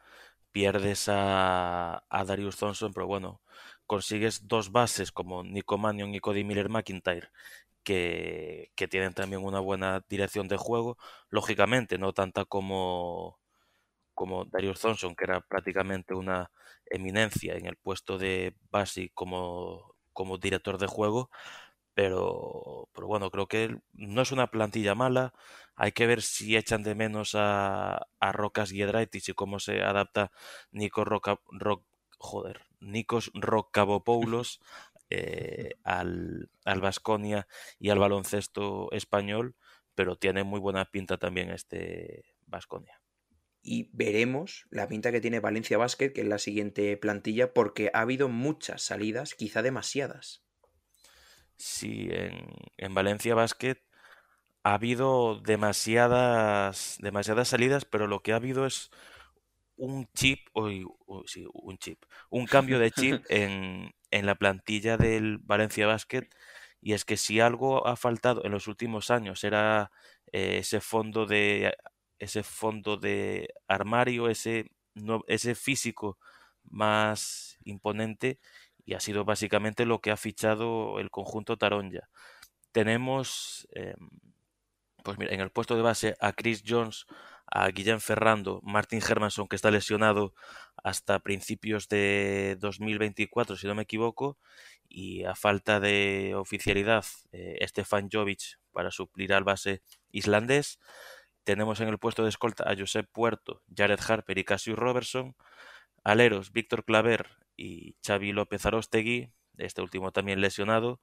Speaker 6: Pierdes a, a Darius Thompson, pero bueno, consigues dos bases como Nico Manion y Cody Miller McIntyre que, que, tienen también una buena dirección de juego. Lógicamente, no tanta como, como Darius Thompson, que era prácticamente una eminencia en el puesto de base como, como director de juego. Pero, pero bueno, creo que no es una plantilla mala. Hay que ver si echan de menos a, a Rocas Giedraitis y cómo se adapta Nico Roca, Rock, joder, Nikos Rockabopoulos eh, al, al Vasconia y al baloncesto español, pero tiene muy buena pinta también este Vasconia.
Speaker 4: Y veremos la pinta que tiene Valencia Basket, que es la siguiente plantilla, porque ha habido muchas salidas, quizá demasiadas.
Speaker 6: Sí, en, en Valencia Basket ha habido demasiadas, demasiadas salidas, pero lo que ha habido es un chip, o, o, sí, un chip, un cambio de chip en, en la plantilla del Valencia Basket y es que si algo ha faltado en los últimos años era eh, ese fondo de ese fondo de armario, ese no, ese físico más imponente y ha sido básicamente lo que ha fichado el conjunto Taronja. Tenemos eh, pues mira, en el puesto de base a Chris Jones, a Guillem Ferrando, Martin Hermanson, que está lesionado hasta principios de 2024, si no me equivoco, y a falta de oficialidad, eh, Stefan Jovic para suplir al base islandés. Tenemos en el puesto de escolta a Josep Puerto, Jared Harper y Cassius Robertson. Aleros, Víctor Claver y Xavi López Arostegui, este último también lesionado.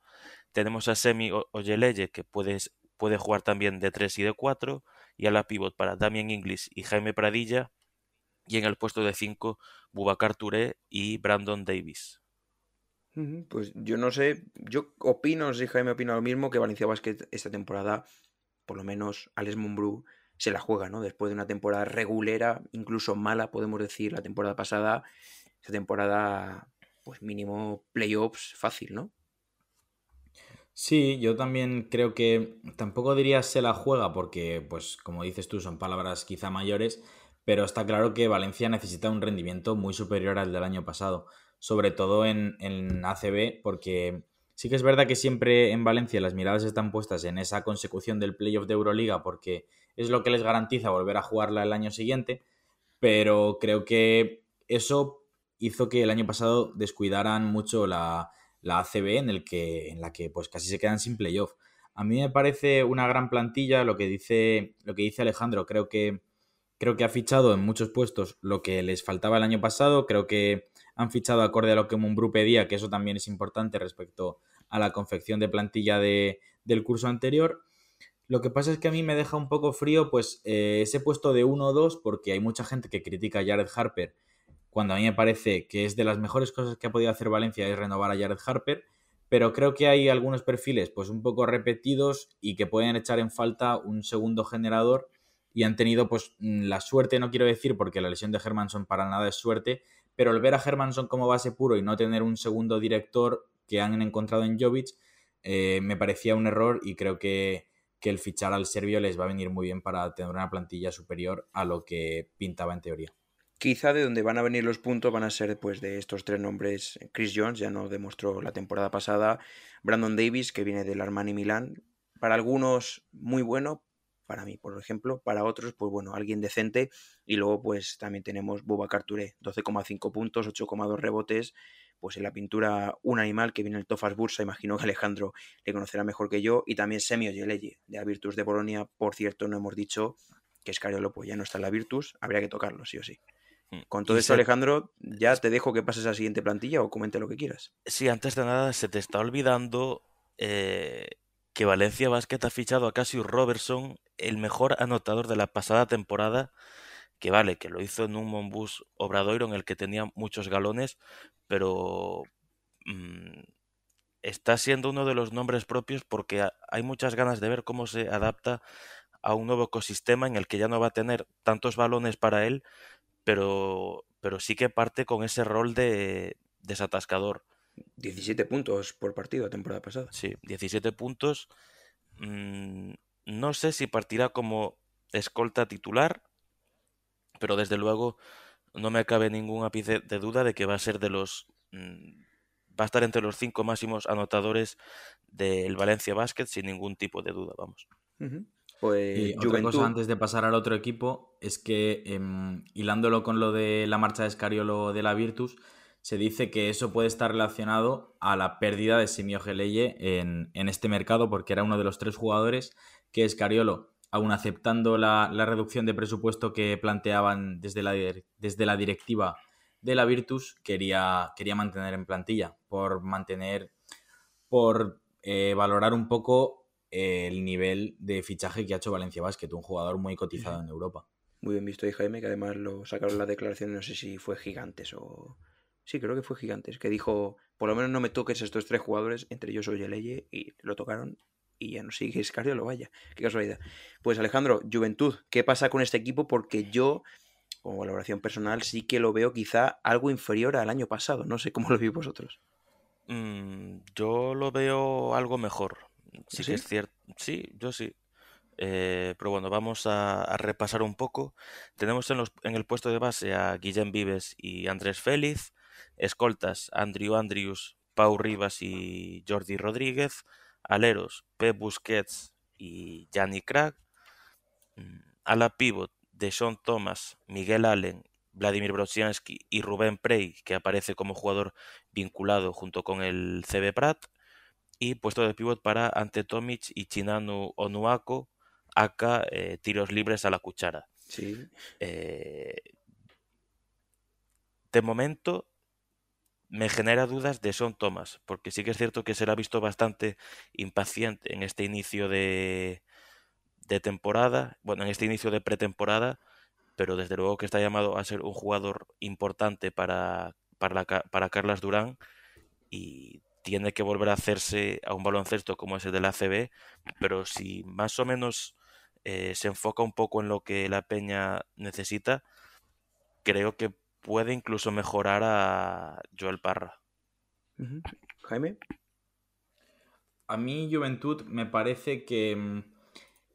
Speaker 6: Tenemos a Semi Oyeleye, que puede, puede jugar también de 3 y de 4. Y a la pivot para Damien Inglis y Jaime Pradilla y en el puesto de 5 Bubacar Touré y Brandon Davis.
Speaker 4: Pues yo no sé, yo opino, si Jaime opina lo mismo, que Valencia Basket esta temporada, por lo menos Alex Mumbrú se la juega, ¿no? Después de una temporada regulera, incluso mala, podemos decir, la temporada pasada, esta temporada, pues mínimo playoffs fácil, ¿no?
Speaker 5: Sí, yo también creo que tampoco diría se la juega porque, pues como dices tú, son palabras quizá mayores, pero está claro que Valencia necesita un rendimiento muy superior al del año pasado, sobre todo en, en ACB, porque sí que es verdad que siempre en Valencia las miradas están puestas en esa consecución del playoff de Euroliga, porque es lo que les garantiza volver a jugarla el año siguiente, pero creo que eso hizo que el año pasado descuidaran mucho la, la ACB en, el que, en la que pues casi se quedan sin playoff. A mí me parece una gran plantilla lo que dice, lo que dice Alejandro. Creo que Creo que ha fichado en muchos puestos lo que les faltaba el año pasado. Creo que han fichado acorde a lo que Mumbrú pedía, que eso también es importante respecto a la confección de plantilla de, del curso anterior. Lo que pasa es que a mí me deja un poco frío pues eh, ese puesto de 1 o 2 porque hay mucha gente que critica a Jared Harper cuando a mí me parece que es de las mejores cosas que ha podido hacer Valencia es renovar a Jared Harper, pero creo que hay algunos perfiles pues un poco repetidos y que pueden echar en falta un segundo generador y han tenido pues mm, la suerte, no quiero decir porque la lesión de Hermanson para nada es suerte, pero el ver a Hermanson como base puro y no tener un segundo director que han encontrado en Jovic, eh, me parecía un error y creo que, que el fichar al serbio les va a venir muy bien para tener una plantilla superior a lo que pintaba en teoría.
Speaker 4: Quizá de donde van a venir los puntos van a ser pues de estos tres nombres. Chris Jones ya no demostró la temporada pasada. Brandon Davis, que viene del Armani Milán. Para algunos muy bueno, para mí, por ejemplo, para otros, pues bueno, alguien decente. Y luego, pues también tenemos Boba Touré, 12,5 puntos, 8,2 rebotes. Pues en la pintura, un animal que viene el Tofas Bursa, imagino que Alejandro le conocerá mejor que yo. Y también Semio Geleye, de Virtus de Bolonia. Por cierto, no hemos dicho que Scariolo pues ya no está en la Virtus, habría que tocarlo, sí o sí.
Speaker 6: Mm.
Speaker 4: Con todo esto,
Speaker 6: se-
Speaker 4: Alejandro, ya te dejo que pases a la siguiente plantilla o comente lo que quieras.
Speaker 6: Sí, antes de nada, se te está olvidando eh, que Valencia Basket ha fichado a Cassius Robertson, el mejor anotador de la pasada temporada, que vale, que lo hizo en un Monbus Obradoiro en el que tenía muchos galones, pero mm, está siendo uno de los nombres propios porque ha- hay muchas ganas de ver cómo se adapta a un nuevo ecosistema en el que ya no va a tener tantos balones para él, pero, pero sí que parte con ese rol de desatascador.
Speaker 4: 17 puntos por partido la temporada pasada.
Speaker 6: Sí, 17 puntos. Mm, no sé si partirá como escolta titular, pero desde luego no me cabe ningún ápice de duda de que va a ser de los... mm, va a estar entre los cinco máximos anotadores del Valencia Basket sin ningún tipo de duda, vamos.
Speaker 4: Pues
Speaker 5: Y otra cosa antes de pasar al otro equipo es que, em, hilándolo con lo de la marcha de Scariolo de la Virtus, se dice que eso puede estar relacionado a la pérdida de Simio Geleye en, en este mercado, porque era uno de los tres jugadores que Scariolo, aun aceptando la, la reducción de presupuesto que planteaban desde la, desde la directiva de la Virtus, quería, quería mantener en plantilla, por mantener, por eh, valorar un poco el nivel de fichaje que ha hecho Valencia Basket, un jugador muy cotizado en Europa.
Speaker 4: Muy bien visto ahí, Jaime, que además lo sacaron la declaración, no sé si fue Gigantes o... Sí, creo que fue Gigantes, que dijo, por lo menos no me toques estos tres jugadores, entre ellos Oyeleye, y lo tocaron y ya no sigue Escario, vaya. Qué casualidad. Pues Alejandro, Juventud, ¿qué pasa con este equipo? Porque yo, como valoración personal, sí que lo veo quizá algo inferior al año pasado. No sé cómo lo veis vosotros.
Speaker 6: Mm, yo lo veo algo mejor. Sí
Speaker 4: ¿Sí?
Speaker 6: que es cierto. Sí, yo sí. Eh, pero bueno, vamos a, a repasar un poco. Tenemos en, los, en el puesto de base a Guillem Vives y Andrés Félix. Escoltas, Andrew Andrius, Pau Rivas y Jordi Rodríguez. Aleros, Pep Busquets y Gianni Krag. Mm, A la pivot, de Sean Thomas, Miguel Allen, Vladimir Brosiansky y Rubén Prey, que aparece como jugador vinculado junto con el CB Prat. Y puesto de pivot para Ante Tomic y Chinanu Onuako, acá eh, tiros libres a la cuchara.
Speaker 4: Sí.
Speaker 6: Eh, de momento me genera dudas de Son Thomas, porque sí que es cierto que se le ha visto bastante impaciente en este inicio de, de temporada, bueno, en este inicio de pretemporada, pero desde luego que está llamado a ser un jugador importante para, para, la para Carlas Durán y tiene que volver a hacerse a un baloncesto como es el del ACB, pero si más o menos eh, se enfoca un poco en lo que la Peña necesita, creo que puede incluso mejorar a Joel Parra.
Speaker 4: Jaime.
Speaker 5: A mí Juventud me parece que mm,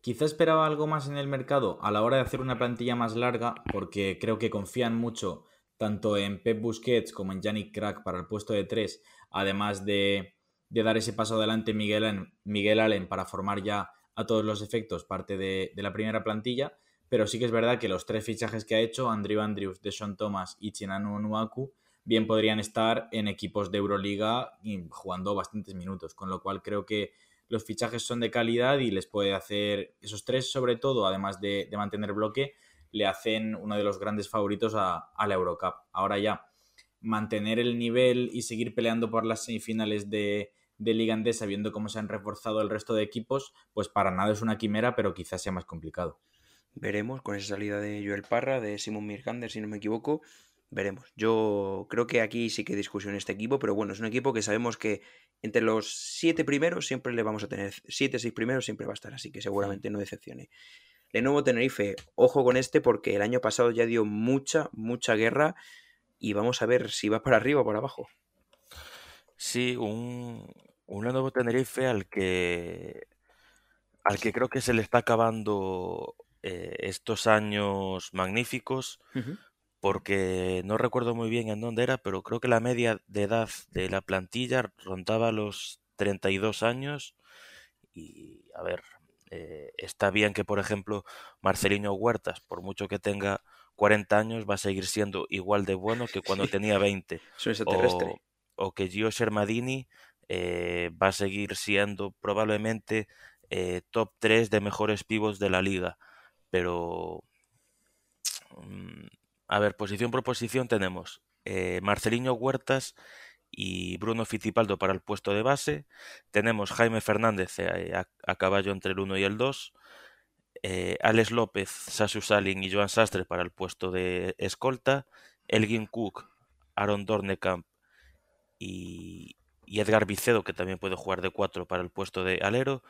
Speaker 5: quizá esperaba algo más en el mercado a la hora de hacer una plantilla más larga, porque creo que confían mucho tanto en Pep Busquets como en Yannick Crack para el puesto de tres, además de, de dar ese paso adelante Miguel, Miguel Allen para formar ya a todos los efectos parte de, de la primera plantilla, pero sí que es verdad que los tres fichajes que ha hecho, Andrew Andrews, Deshaun Thomas y Chinanu Onuaku, bien podrían estar en equipos de Euroliga y jugando bastantes minutos, con lo cual creo que los fichajes son de calidad y les puede hacer, esos tres sobre todo, además de, de mantener bloque, le hacen uno de los grandes favoritos a, a la Eurocup. Ahora ya, mantener el nivel y seguir peleando por las semifinales de, de Liga Andesa, viendo cómo se han reforzado el resto de equipos, pues para nada es una quimera, pero quizás sea más complicado.
Speaker 4: Veremos con esa salida de Joel Parra, de Simon Mirkander, si no me equivoco. Veremos. Yo creo que aquí sí que hay discusión este equipo, pero bueno, es un equipo que sabemos que entre los siete primeros siempre le vamos a tener. Siete, seis primeros siempre va a estar, así que seguramente no decepcione. Lenovo Tenerife, ojo con este porque el año pasado ya dio mucha, mucha guerra y vamos a ver si va para arriba o para abajo.
Speaker 6: Sí, un, un Lenovo Tenerife al que, al que creo que se le está acabando eh, estos años magníficos, porque no recuerdo muy bien en dónde era, pero creo que la media de edad de la plantilla rondaba los 32 años. Y a ver, eh, está bien que, por ejemplo, Marcelino Huertas, por mucho que tenga 40 años, va a seguir siendo igual de bueno que cuando
Speaker 4: Sí.
Speaker 6: tenía 20
Speaker 4: Es un extraterrestre.
Speaker 6: o, o que Gio Shermadini eh, va a seguir siendo probablemente eh, top 3 de mejores pivots de la liga. pero mm, a ver, posición por posición tenemos eh, Marceliño Huertas y Bruno Fittipaldo para el puesto de base. Tenemos Jaime Fernández eh, a, a caballo entre el 1 y el 2. Eh, Alex López, Sasu Salin y Joan Sastre para el puesto de escolta. Elgin Cook, Aaron Dornekamp y, Edgar Vicedo, que también puede jugar de 4 para el puesto de alero.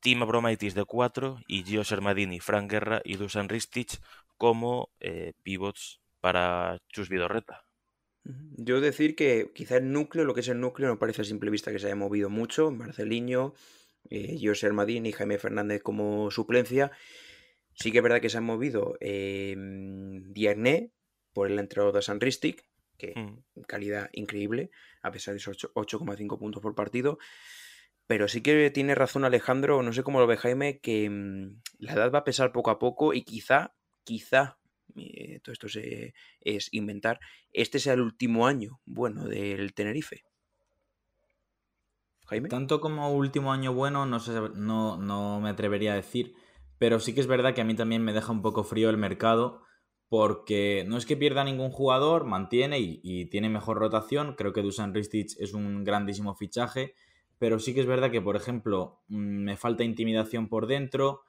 Speaker 6: Tim Abromaitis de 4 y Gio Sermadini, Frank Guerra y Dusan Ristich como eh, pivots para Chus Vidorreta.
Speaker 4: Yo decir que quizá el núcleo, lo que es el núcleo, no parece a simple vista que se haya movido mucho. Marceliño, eh, José Armadín y Jaime Fernández como suplencia. Sí que es verdad que se han movido eh, por el entrenador de San Ristic, que
Speaker 6: Mm.
Speaker 4: calidad increíble, a pesar de esos ocho- 8,5 puntos por partido. Pero sí que tiene razón Alejandro, no sé cómo lo ve Jaime, que mm, la edad va a pesar poco a poco y quizá, quizá, eh, todo esto se- es inventar, este sea el último año bueno del Tenerife. Jaime.
Speaker 5: Tanto como último año bueno, no, sé, no, no me atrevería a decir, pero sí que es verdad que a mí también me deja un poco frío el mercado, porque no es que pierda ningún jugador, mantiene y, y tiene mejor rotación. Creo que Dusan Ristich es un grandísimo fichaje, pero sí que es verdad que, por ejemplo, mm, me falta intimidación por dentro.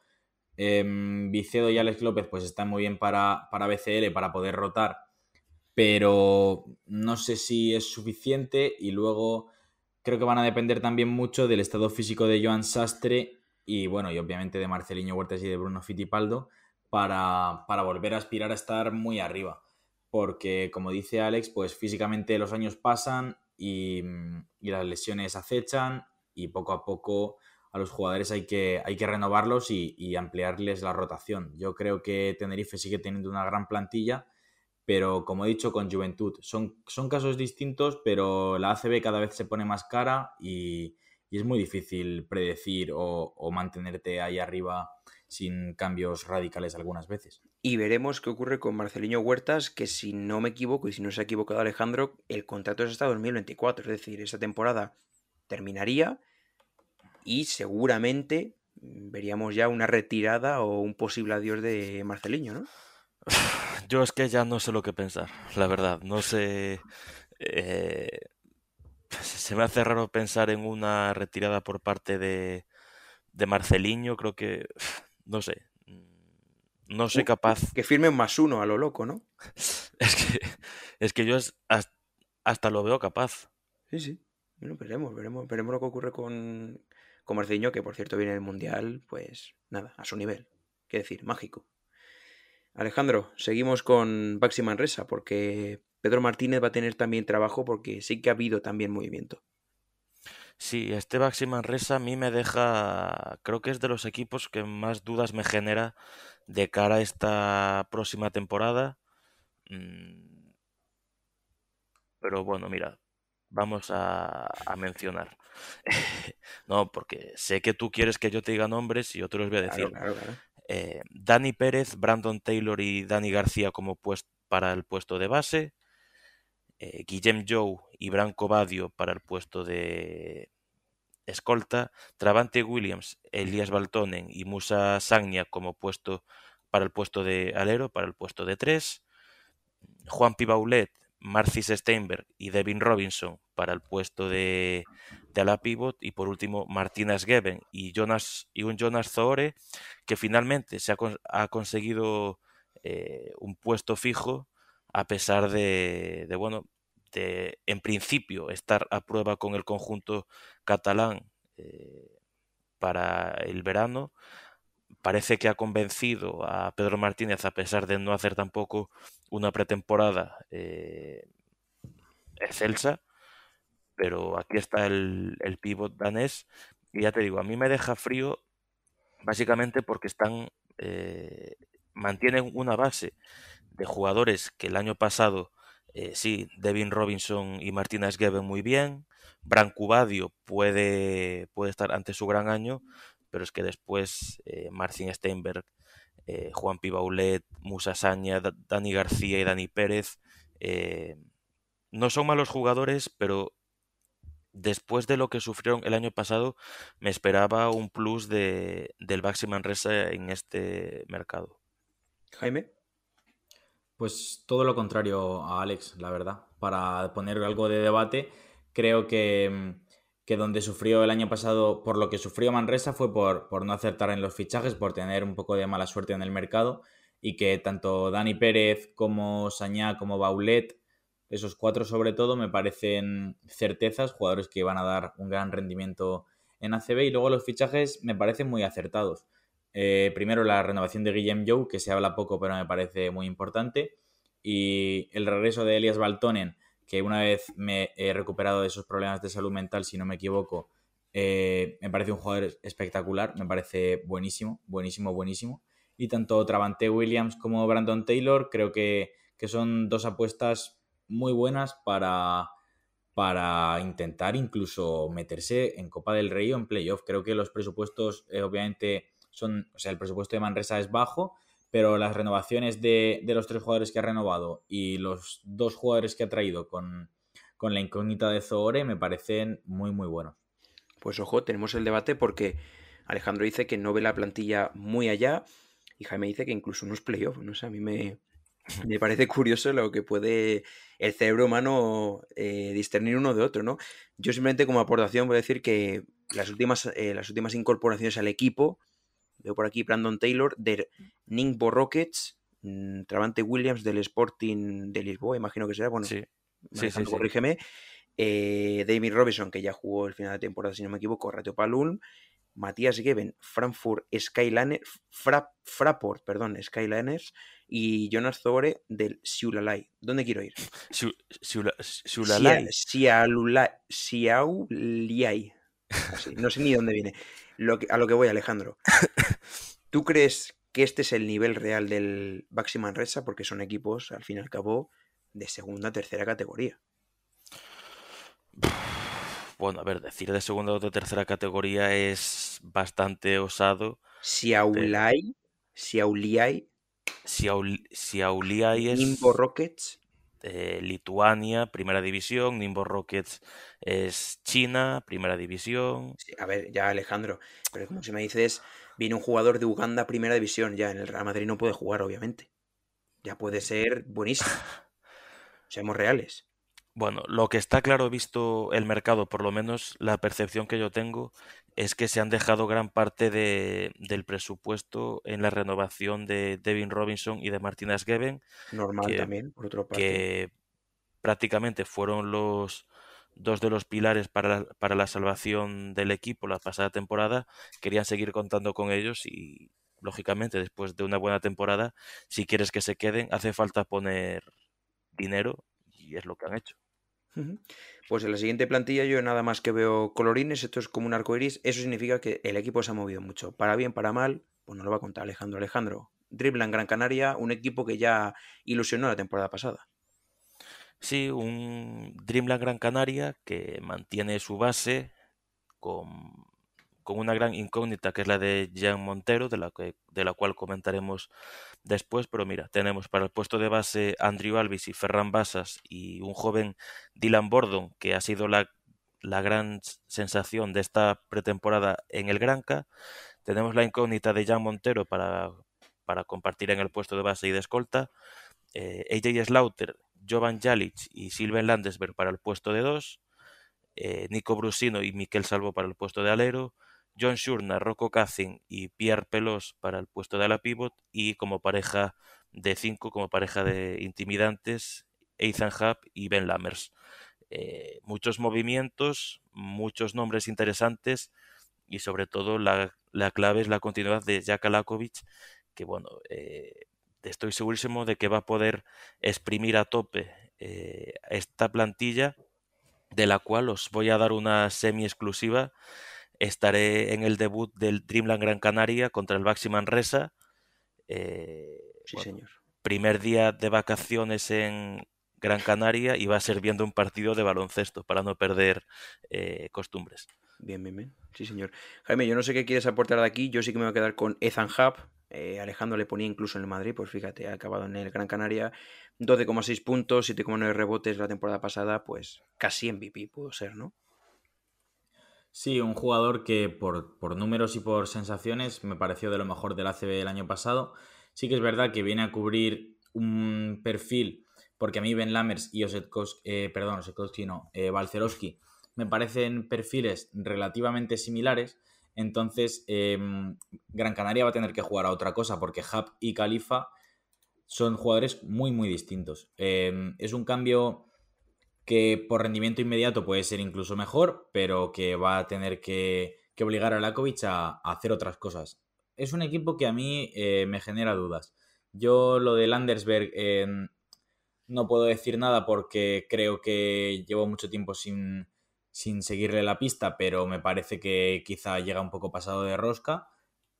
Speaker 5: em, Vicedo y Alex López pues están muy bien para, para BCL, para poder rotar, pero no sé si es suficiente y luego creo que van a depender también mucho del estado físico de Joan Sastre y bueno, y obviamente de Marceliño Huertas y de Bruno Fittipaldo para, para volver a aspirar a estar muy arriba. Porque, como dice Alex, pues físicamente los años pasan y, y las lesiones acechan y poco a poco a los jugadores hay que, hay que renovarlos y, y ampliarles la rotación. Yo creo que Tenerife sigue teniendo una gran plantilla, pero como he dicho, con Juventud. Son, son casos distintos, pero la ACB cada vez se pone más cara y, y es muy difícil predecir o, o mantenerte ahí arriba sin cambios radicales algunas veces.
Speaker 4: Y veremos qué ocurre con Marceliño Huertas, que si no me equivoco y si no se ha equivocado Alejandro, el contrato es hasta 2024, es decir, esa temporada terminaría y seguramente veríamos ya una retirada o un posible adiós de Marceliño, ¿no?
Speaker 6: Yo es que ya no sé lo que pensar, la verdad. No sé. eh, se me hace raro pensar en una retirada por parte de, de Marceliño. Creo que. No sé. No soy
Speaker 4: Uh,
Speaker 6: capaz.
Speaker 4: Que firme un más uno a lo loco, ¿no?
Speaker 6: Es que, es que yo es- has- hasta lo veo capaz.
Speaker 4: Sí, sí. Bueno, veremos, veremos, veremos lo que ocurre con, con Marceliño, que por cierto viene el Mundial, pues nada, a su nivel. Qué decir, mágico. Alejandro, seguimos con Baxi Manresa, porque Pedro Martínez va a tener también trabajo, porque sí que ha habido también movimiento.
Speaker 6: Sí, este Baxi Manresa a mí me deja, creo que es de los equipos que más dudas me genera de cara a esta próxima temporada. Mm, Pero bueno, mira, vamos a, a mencionar. No, porque sé que tú quieres que yo te diga nombres y yo te los voy a
Speaker 4: Claro,
Speaker 6: decir.
Speaker 4: claro, claro.
Speaker 6: Eh, Dani Pérez, Brandon Taylor y Dani García como para el puesto de base. eh, Guillem Joe y Branco Badio para el puesto de escolta. Travante Williams, Elías Baltonen y Musa Sagnia como puesto para el puesto de alero, para el puesto de tres. Juan Pibaulet, Marcis Steinberg y Devin Robinson para el puesto de, de ala pivot. Y por último, Martínez Geben y, Jonas, y un Jonas Zoore que finalmente se ha, cons- ha conseguido eh, un puesto fijo a pesar de, de, bueno, de en principio estar a prueba con el conjunto catalán eh, para el verano. Parece que ha convencido a Pedro Martínez a pesar de no hacer tampoco una pretemporada eh, excelsa, pero aquí está el, el pivot danés y ya te digo, a mí me deja frío básicamente porque están eh, mantienen una base de jugadores que el año pasado eh, sí, Devin Robinson y Martínez Geben muy bien, Branco Badio puede, puede estar ante su gran año, pero es que después eh, Marcin Steinberg, eh, Juan Pibaulet, Musa Saña, Da- Dani García y Dani Pérez eh, no son malos jugadores, pero después de lo que sufrieron el año pasado, me esperaba un plus de, del Baxi Manresa en este mercado.
Speaker 4: Jaime.
Speaker 5: Pues todo lo contrario a Alex, la verdad. Para poner algo de debate, creo que, que donde sufrió el año pasado, por lo que sufrió Manresa, fue por, por no acertar en los fichajes, por tener un poco de mala suerte en el mercado y que tanto Dani Pérez como Sañá como Baulet, esos cuatro sobre todo, me parecen certezas, jugadores que van a dar un gran rendimiento en ACB y luego los fichajes me parecen muy acertados. Eh, primero la renovación de Guillem Joe, que se habla poco pero me parece muy importante, y el regreso de Elias Baltonen, que una vez me he recuperado de esos problemas de salud mental, si no me equivoco, eh, me parece un jugador espectacular, me parece buenísimo, buenísimo, buenísimo. Y tanto Travante Williams como Brandon Taylor creo que, son dos apuestas muy buenas para, para intentar incluso meterse en Copa del Rey o en playoff. Creo que los presupuestos, eh, obviamente, son, o sea, el presupuesto de Manresa es bajo, pero las renovaciones de, los tres jugadores que ha renovado y los dos jugadores que ha traído con, con la incógnita de Zoore me parecen muy, muy buenos.
Speaker 4: Pues ojo, tenemos el debate porque Alejandro dice que no ve la plantilla muy allá y Jaime dice que incluso unos playoffs, no sé, a mí me, me parece curioso lo que puede el cerebro humano eh, discernir uno de otro, ¿no? Yo simplemente como aportación voy a decir que las últimas, eh, las últimas incorporaciones al equipo, veo por aquí Brandon Taylor, de Ningbo Rockets, mm, Travante Williams del Sporting de Lisboa, imagino que será, bueno, sí, sí, sí, corrígeme, eh, David Robinson, que ya jugó el final de temporada, si no me equivoco, Ratio Palun, Matías Geben, Frankfurt Skyliners, Fraport, perdón, Skyliners y Jonas Zore del Siulalai. ¿Dónde quiero ir?
Speaker 6: Siulalai.
Speaker 4: Siauliai. No sé ni dónde viene. Lo a lo que voy, Alejandro. ¿Tú crees que este es el nivel real del Baxi Manresa? Porque son equipos, al fin y al cabo, de segunda, tercera categoría.
Speaker 6: Bueno, a ver, decir de segunda o de tercera categoría es bastante osado.
Speaker 4: Siaulai, Siauliai.
Speaker 6: Siauliai es.
Speaker 4: Nimbo Rockets.
Speaker 6: Lituania, primera división. Nimbo Rockets es China, primera división.
Speaker 4: a ver, ya Alejandro, pero como si me dices, viene un jugador de Uganda, primera división, ya en el Real Madrid no puede jugar, obviamente. Ya puede ser buenísimo. Seamos reales.
Speaker 6: Bueno, lo que está claro visto el mercado, por lo menos la percepción que yo tengo, es que se han dejado gran parte de, del presupuesto en la renovación de Devin Robinson y de Martínez Geben.
Speaker 4: Normal también, por otro parte.
Speaker 6: Que prácticamente fueron los dos de los pilares para para la salvación del equipo la pasada temporada. Querían seguir contando con ellos y, lógicamente, después de una buena temporada, si quieres que se queden, hace falta poner dinero y es lo que han hecho.
Speaker 4: Pues en la siguiente plantilla yo nada más que veo colorines, esto es como un arco iris, eso significa que el equipo se ha movido mucho. Para bien, para mal, pues nos lo va a contar Alejandro. Alejandro, dribla en Gran Canaria, un equipo que ya ilusionó la temporada pasada.
Speaker 6: Sí, un Dreamland Gran Canaria que mantiene su base con con una gran incógnita que es la de Jean Montero, de la, que, de la cual comentaremos después, pero mira, tenemos para el puesto de base Andrew Alvis y Ferran Basas y un joven Dylan Bordon, que ha sido la, gran sensación de esta pretemporada en el Granca. Tenemos la incógnita de Jean Montero para, para compartir en el puesto de base y de escolta. Eh, AJ Slaughter, Jovan Jalic y Silven Landesberg para el puesto de dos. Eh, Nico Brusino y Miquel Salvo para el puesto de alero. John Shurna, Rocco Kazin y Pierre Pelos para el puesto de ala pivot y como pareja de cinco, como pareja de intimidantes, Ethan Hub y Ben Lammers. Eh, muchos movimientos, muchos nombres interesantes y sobre todo la, clave es la continuidad de Jack Alakovic, que bueno, eh, estoy segurísimo de que va a poder exprimir a tope eh, esta plantilla de la cual os voy a dar una semi exclusiva estaré en el debut del Dreamland Gran Canaria contra el Baxi Manresa.
Speaker 4: Eh, sí, señor.
Speaker 6: Primer día de vacaciones en Gran Canaria y va a ser viendo un partido de baloncesto para no perder eh, costumbres.
Speaker 4: Bien, bien, bien. Sí, señor. Jaime, yo no sé qué quieres aportar de aquí. Yo sí que me voy a quedar con Ethan Hub. Eh, Alejandro le ponía incluso en el Madrid, pues fíjate, ha acabado en el Gran Canaria. 12,6 puntos, 7,9 rebotes la temporada pasada, pues casi MVP pudo ser, ¿no?
Speaker 5: Sí, un jugador que por, números y por sensaciones me pareció de lo mejor del ACB el año pasado. Sí que es verdad que viene a cubrir un perfil, porque a mí Ben Lammers y Osetkowski, eh, perdón, Osetkowski no, eh, Balcerowski, me parecen perfiles relativamente similares. Entonces, em, Gran Canaria va a tener que jugar a otra cosa, porque Hub y Califa son jugadores muy, muy distintos. Em, es un cambio que por rendimiento inmediato puede ser incluso mejor, pero que va a tener que, obligar a Lakovic a, hacer otras cosas. Es un equipo que a mí eh, me genera dudas. Yo lo de Landersberg em, no puedo decir nada porque creo que llevo mucho tiempo sin, sin seguirle la pista, pero me parece que quizá llega un poco pasado de rosca.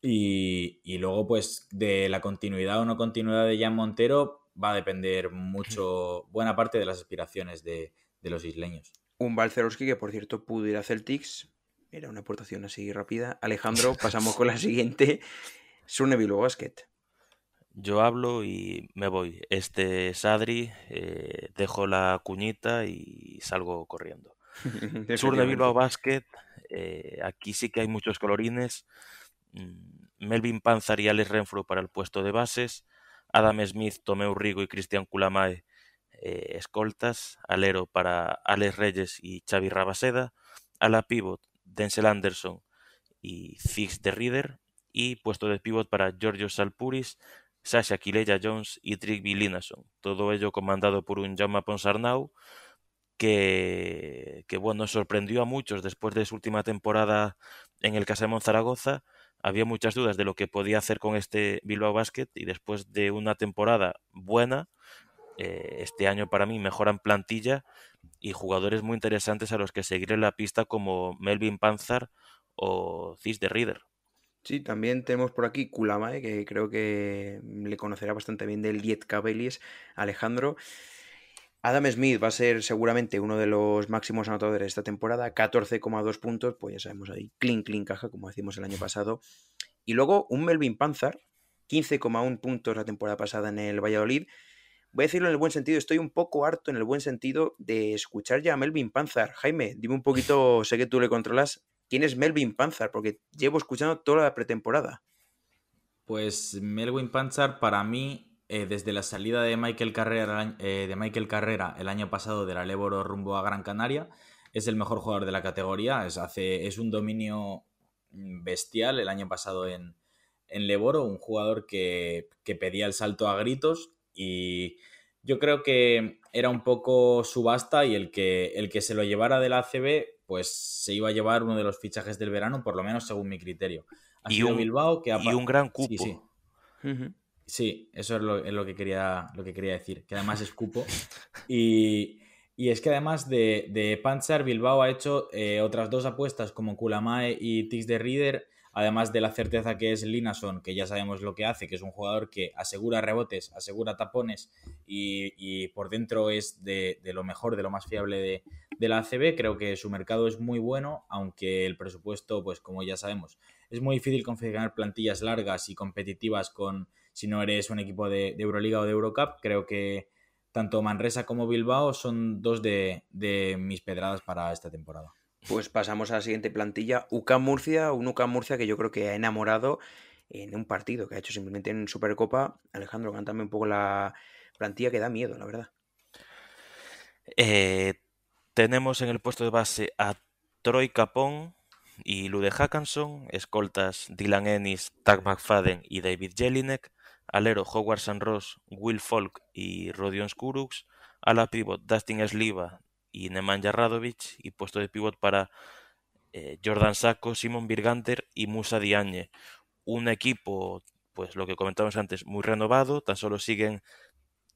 Speaker 5: Y, luego, pues, de la continuidad o no continuidad de Jan Montero va a depender mucho, buena parte de las aspiraciones de, los isleños.
Speaker 4: Un Balcerowski que, por cierto, pudo ir a Celtics. Era una aportación así rápida. Alejandro, pasamos con la siguiente. Suneville Basket.
Speaker 6: Yo hablo y me voy. Este es Adri, eh, dejo la cuñita y salgo corriendo. Sur de Bilbao Basket, eh, aquí sí que hay muchos colorines. Mm, Melvin Panzar y Alex Renfro para el puesto de bases, Adam Smith, Tomeu Rigo y Cristian Culamae eh, escoltas, alero para Alex Reyes y Xavi Rabaseda, ala pivot Denzel Anderson y Zix de Reader y puesto de pivot para Giorgio Salpuris, Sasha Kileya Jones y Trigby Linason. Todo ello comandado por un Jaume Ponsarnau que, bueno, sorprendió a muchos después de su última temporada en el Casemón Zaragoza había muchas dudas de lo que podía hacer con este Bilbao Basket y después de una temporada buena, eh, este año para mí mejoran plantilla y jugadores muy interesantes a los que seguir en la pista como Melvin Panzar o Cis de Reader.
Speaker 4: Sí, también tenemos por aquí Kulamae, que creo que le conocerá bastante bien del Diet Cabelis, Alejandro. Adam Smith va a ser seguramente uno de los máximos anotadores de esta temporada, 14,2 puntos, pues ya sabemos ahí, clean, clean caja, como decimos el año pasado. Y luego un Melvin Panzer, 15,1 puntos la temporada pasada en el Valladolid. Voy a decirlo en el buen sentido, estoy un poco harto en el buen sentido de escuchar ya a Melvin Panzer. Jaime, dime un poquito, sé que tú le controlas, ¿quién es Melvin Panzer? Porque llevo escuchando toda la pretemporada.
Speaker 5: Pues Melvin Panzer para mí eh, desde la salida de Michael, Carrera, eh, de Michael Carrera el año pasado de la Leboro rumbo a Gran Canaria, es el mejor jugador de la categoría, es, hace, es un dominio bestial el año pasado en, en Leboro, un jugador que, pedía el salto a gritos y yo creo que era un poco subasta y el que, el que se lo llevara del ACB pues se iba a llevar uno de los fichajes del verano, por lo menos según mi criterio.
Speaker 6: y, un, Bilbao que y un gran cupo.
Speaker 5: Sí, eso es lo, que, quería, lo que quería decir, que además es cupo. Y, es que además de, de Panzer, Bilbao ha hecho eh, otras dos apuestas como Kulamae y Tix de Reader, además de la certeza que es Linason, que ya sabemos lo que hace, que es un jugador que asegura rebotes, asegura tapones y, por dentro es de, lo mejor, de lo más fiable de, de la ACB. Creo que su mercado es muy bueno, aunque el presupuesto, pues como ya sabemos, es muy difícil configurar plantillas largas y competitivas con si no eres un equipo de, Euroliga o de Eurocup. Creo que tanto Manresa como Bilbao son dos de, mis pedradas para esta temporada.
Speaker 4: Pues pasamos a la siguiente plantilla, UCAM Murcia, un UCAM Murcia que yo creo que ha enamorado en un partido que ha hecho simplemente en Supercopa. Alejandro, cántame un poco la plantilla que da miedo, la verdad.
Speaker 6: Eh, tenemos en el puesto de base a Troy Capón y Lude Hackanson, escoltas Dylan Ennis, Tag McFadden y David Jelinek, alero Howard San Ross, Will Folk y Rodion Skuruks, ala pivot Dustin Sliva y Nemanja Radovic y puesto de pivot para eh, Jordan Sacco, Simon Birganter y Musa Diagne. Un equipo, pues lo que comentamos antes, muy renovado, tan solo siguen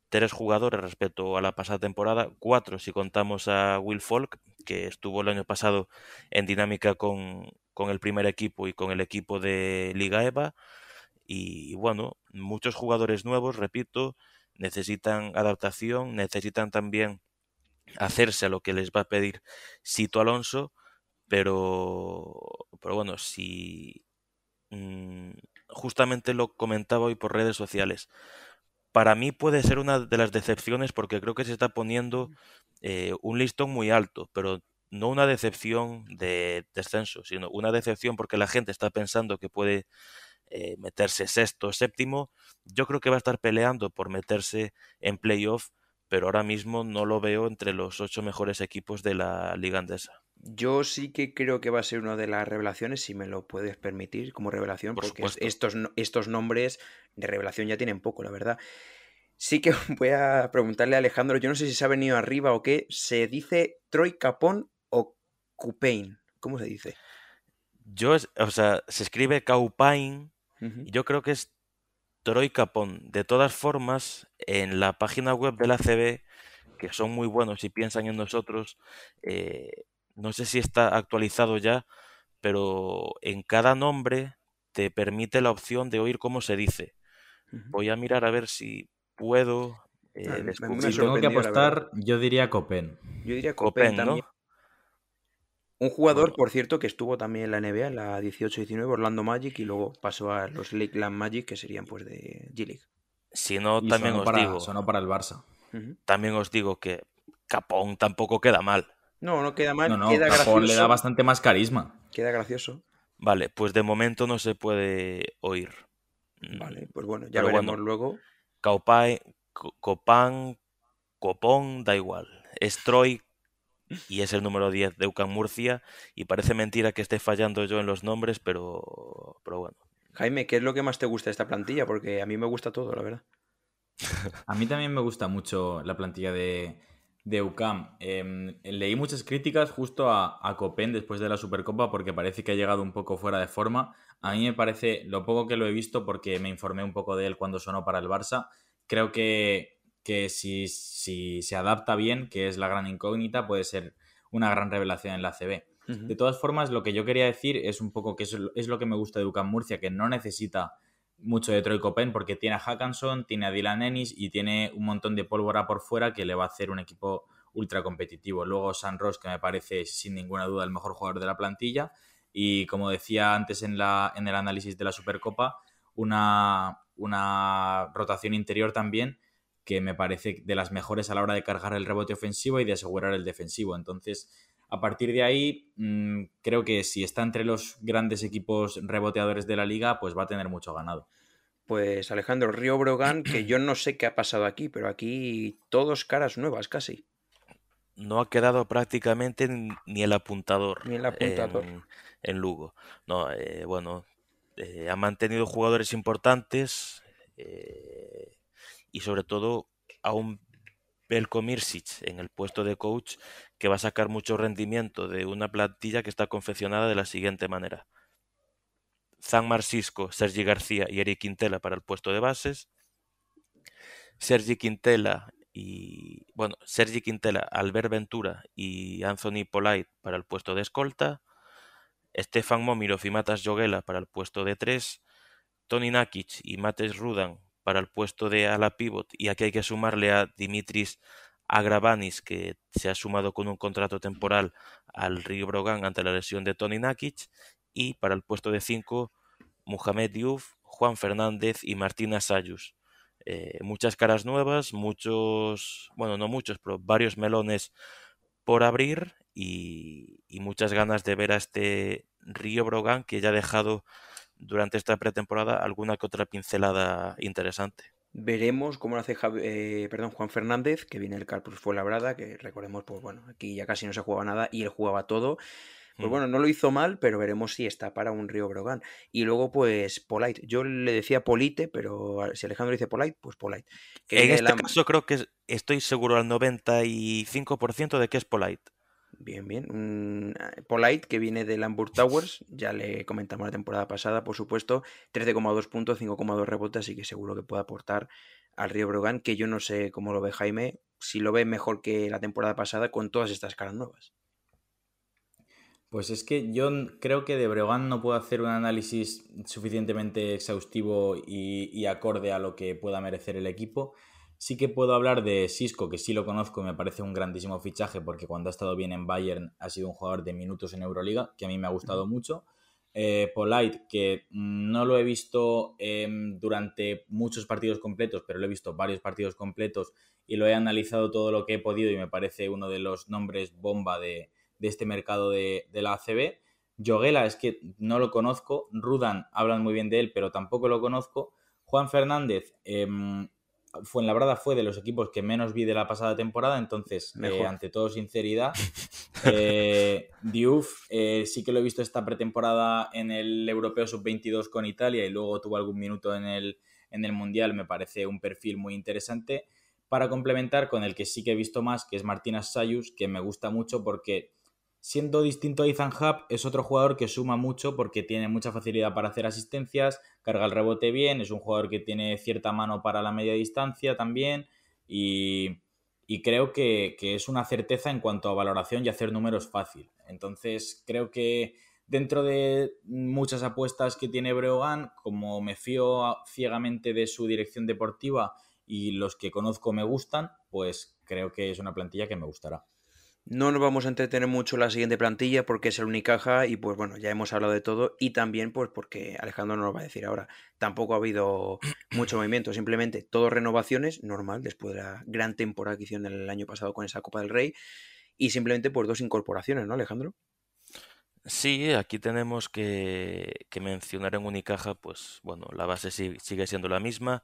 Speaker 6: tres jugadores respecto a la pasada temporada, cuatro si contamos a Will Folk, que estuvo el año pasado en dinámica con, con el primer equipo y con el equipo de Liga EVA, y bueno, muchos jugadores nuevos, repito, necesitan adaptación, necesitan también hacerse a lo que les va a pedir Sito Alonso, pero, pero bueno, si mm, justamente lo comentaba hoy por redes sociales, para mí puede ser una de las decepciones porque creo que se está poniendo eh, un listón muy alto, pero no una decepción de descenso, sino una decepción porque la gente está pensando que puede eh, meterse sexto, séptimo. Yo creo que va a estar peleando por meterse en playoff, pero ahora mismo no lo veo entre los ocho mejores equipos de la liga andesa.
Speaker 4: Yo sí que creo que va a ser una de las revelaciones, si me lo puedes permitir como revelación,
Speaker 6: Por
Speaker 4: porque
Speaker 6: supuesto.
Speaker 4: estos, estos nombres de revelación ya tienen poco, la verdad. Sí que voy a preguntarle a Alejandro, yo no sé si se ha venido arriba o qué, ¿se dice Troy Capón o Cupain? ¿Cómo se dice?
Speaker 6: Yo, o sea, se escribe Caupain, Yo creo que es Troy Capón. De todas formas, en la página web de la CB, que son muy buenos y piensan en nosotros, eh, no sé si está actualizado ya, pero en cada nombre te permite la opción de oír cómo se dice. Voy a mirar a ver si puedo eh,
Speaker 4: Ah, me- me
Speaker 6: descubrir.
Speaker 5: Si tengo que apostar, yo diría Copen.
Speaker 4: Yo diría Copain
Speaker 6: Copen, ¿no?
Speaker 4: Un jugador,
Speaker 6: Bueno.
Speaker 4: por cierto, que estuvo también en la NBA, en la 18-19, Orlando Magic, y luego pasó a los Lakeland Magic, que serían pues de G-League.
Speaker 6: Si no,
Speaker 5: Y
Speaker 6: también
Speaker 5: sonó
Speaker 6: os
Speaker 5: para,
Speaker 6: digo,
Speaker 5: sonó para el Barça.
Speaker 6: También os digo que Capón tampoco queda mal.
Speaker 4: No, no queda mal,
Speaker 5: No, no,
Speaker 4: queda
Speaker 5: Capón le da bastante más carisma.
Speaker 4: Queda gracioso.
Speaker 6: Vale, pues de momento no se puede oír. Mm,
Speaker 4: Vale, pues bueno, ya
Speaker 6: Pero
Speaker 4: veremos
Speaker 6: bueno.
Speaker 4: luego.
Speaker 6: Caupai, Co- Copán, Copón, da igual. Es Troy y es el número 10 de UCAM Murcia. Y parece mentira que esté fallando yo en los nombres, pero, pero bueno.
Speaker 4: Jaime, ¿qué es lo que más te gusta de esta plantilla? Porque a mí me gusta todo, la verdad.
Speaker 5: A mí también me gusta mucho la plantilla de, de UCAM. Em, leí muchas críticas justo a, a Copen después de la Supercopa porque parece que ha llegado un poco fuera de forma. A mí me parece, lo poco que lo he visto, porque me informé un poco de él cuando sonó para el Barça, creo que, que si, si se adapta bien, que es la gran incógnita, puede ser una gran revelación en la CB. De todas formas, lo que yo quería decir es un poco que es, es lo que me gusta de UCAM Murcia, que no necesita mucho de Troy Copen porque tiene a Hackanson, tiene a Dylan Ennis y tiene un montón de pólvora por fuera que le va a hacer un equipo ultra competitivo. Luego San Ross, que me parece sin ninguna duda el mejor jugador de la plantilla. Y como decía antes en, la, en el análisis de la Supercopa, una, una rotación interior también que me parece de las mejores a la hora de cargar el rebote ofensivo y de asegurar el defensivo. Entonces, a partir de ahí, mmm, creo que si está entre los grandes equipos reboteadores de la liga, pues va a tener mucho ganado.
Speaker 4: Pues Alejandro Río Brogan, que yo no sé qué ha pasado aquí, pero aquí todos caras nuevas casi.
Speaker 6: No ha quedado prácticamente ni el apuntador,
Speaker 4: Ni el apuntador.
Speaker 6: En, en Lugo. No, eh, bueno, eh, ha mantenido jugadores importantes eh, y sobre todo a un Belko Mirsic en el puesto de coach que va a sacar mucho rendimiento de una plantilla que está confeccionada de la siguiente manera. Zan Marcisco, Sergi García y Eric Quintela para el puesto de bases. Sergi Quintela y bueno, Sergi Quintela, Albert Ventura y Anthony Polite para el puesto de escolta, Stefan Momirov y Matas Joguela para el puesto de tres, Tony Nakic y Mates Rudan para el puesto de ala pivot y aquí hay que sumarle a Dimitris Agravanis que se ha sumado con un contrato temporal al Río Brogan ante la lesión de Tony Nakic y para el puesto de cinco Mohamed Diouf, Juan Fernández y Martina Sayus. Eh, muchas caras nuevas, muchos, bueno, no muchos, pero varios melones por abrir y, y, muchas ganas de ver a este Río Brogan que ya ha dejado durante esta pretemporada alguna que otra pincelada interesante.
Speaker 4: Veremos cómo lo hace Javi, eh, perdón, Juan Fernández, que viene el Carpus fue labrada, que recordemos, pues bueno, aquí ya casi no se jugaba nada y él jugaba todo. Pues bueno, no lo hizo mal, pero veremos si está para un Río Brogan. Y luego, pues, Polite. Yo le decía Polite, pero si Alejandro dice Polite, pues Polite.
Speaker 6: Que en este la... caso creo que estoy seguro al 95% de que es Polite.
Speaker 4: Bien, bien. Un Polite que viene del Hamburg Towers, ya le comentamos la temporada pasada, por supuesto, 13,2 puntos, 5,2 rebotes, así que seguro que puede aportar al Río Brogan, que yo no sé cómo lo ve Jaime, si lo ve mejor que la temporada pasada con todas estas caras nuevas.
Speaker 5: Pues es que yo creo que de Breogán no puedo hacer un análisis suficientemente exhaustivo y, acorde a lo que pueda merecer el equipo. Sí que puedo hablar de Cisco, que sí lo conozco y me parece un grandísimo fichaje porque cuando ha estado bien en Bayern ha sido un jugador de minutos en Euroliga, que a mí me ha gustado mucho. Eh, Polite, que no lo he visto eh, durante muchos partidos completos, pero lo he visto varios partidos completos y lo he analizado todo lo que he podido y me parece uno de los nombres bomba de, de este mercado de, de, la ACB. Yoguela es que no lo conozco. Rudan hablan muy bien de él, pero tampoco lo conozco. Juan Fernández, eh, fue en la verdad fue de los equipos que menos vi de la pasada temporada, entonces, eh, ante todo sinceridad, eh, Diouf eh, sí que lo he visto esta pretemporada en el Europeo Sub-22 con Italia y luego tuvo algún minuto en el, en el Mundial, me parece un perfil muy interesante. Para complementar con el que sí que he visto más, que es Martínez Sayus, que me gusta mucho porque siendo distinto a Ethan Hub, es otro jugador que suma mucho porque tiene mucha facilidad para hacer asistencias, carga el rebote bien, es un jugador que tiene cierta mano para la media distancia también y, creo que, que, es una certeza en cuanto a valoración y hacer números fácil. Entonces creo que dentro de muchas apuestas que tiene Breogán, como me fío ciegamente de su dirección deportiva y los que conozco me gustan, pues creo que es una plantilla que me gustará.
Speaker 4: No nos vamos a entretener mucho en la siguiente plantilla porque es el Unicaja y pues bueno, ya hemos hablado de todo y también pues porque Alejandro nos lo va a decir ahora, tampoco ha habido mucho movimiento, simplemente todo renovaciones, normal, después de la gran temporada que hicieron el año pasado con esa Copa del Rey y simplemente pues dos incorporaciones, ¿no Alejandro?
Speaker 6: Sí, aquí tenemos que, mencionar en Unicaja, pues bueno, la base sigue siendo la misma.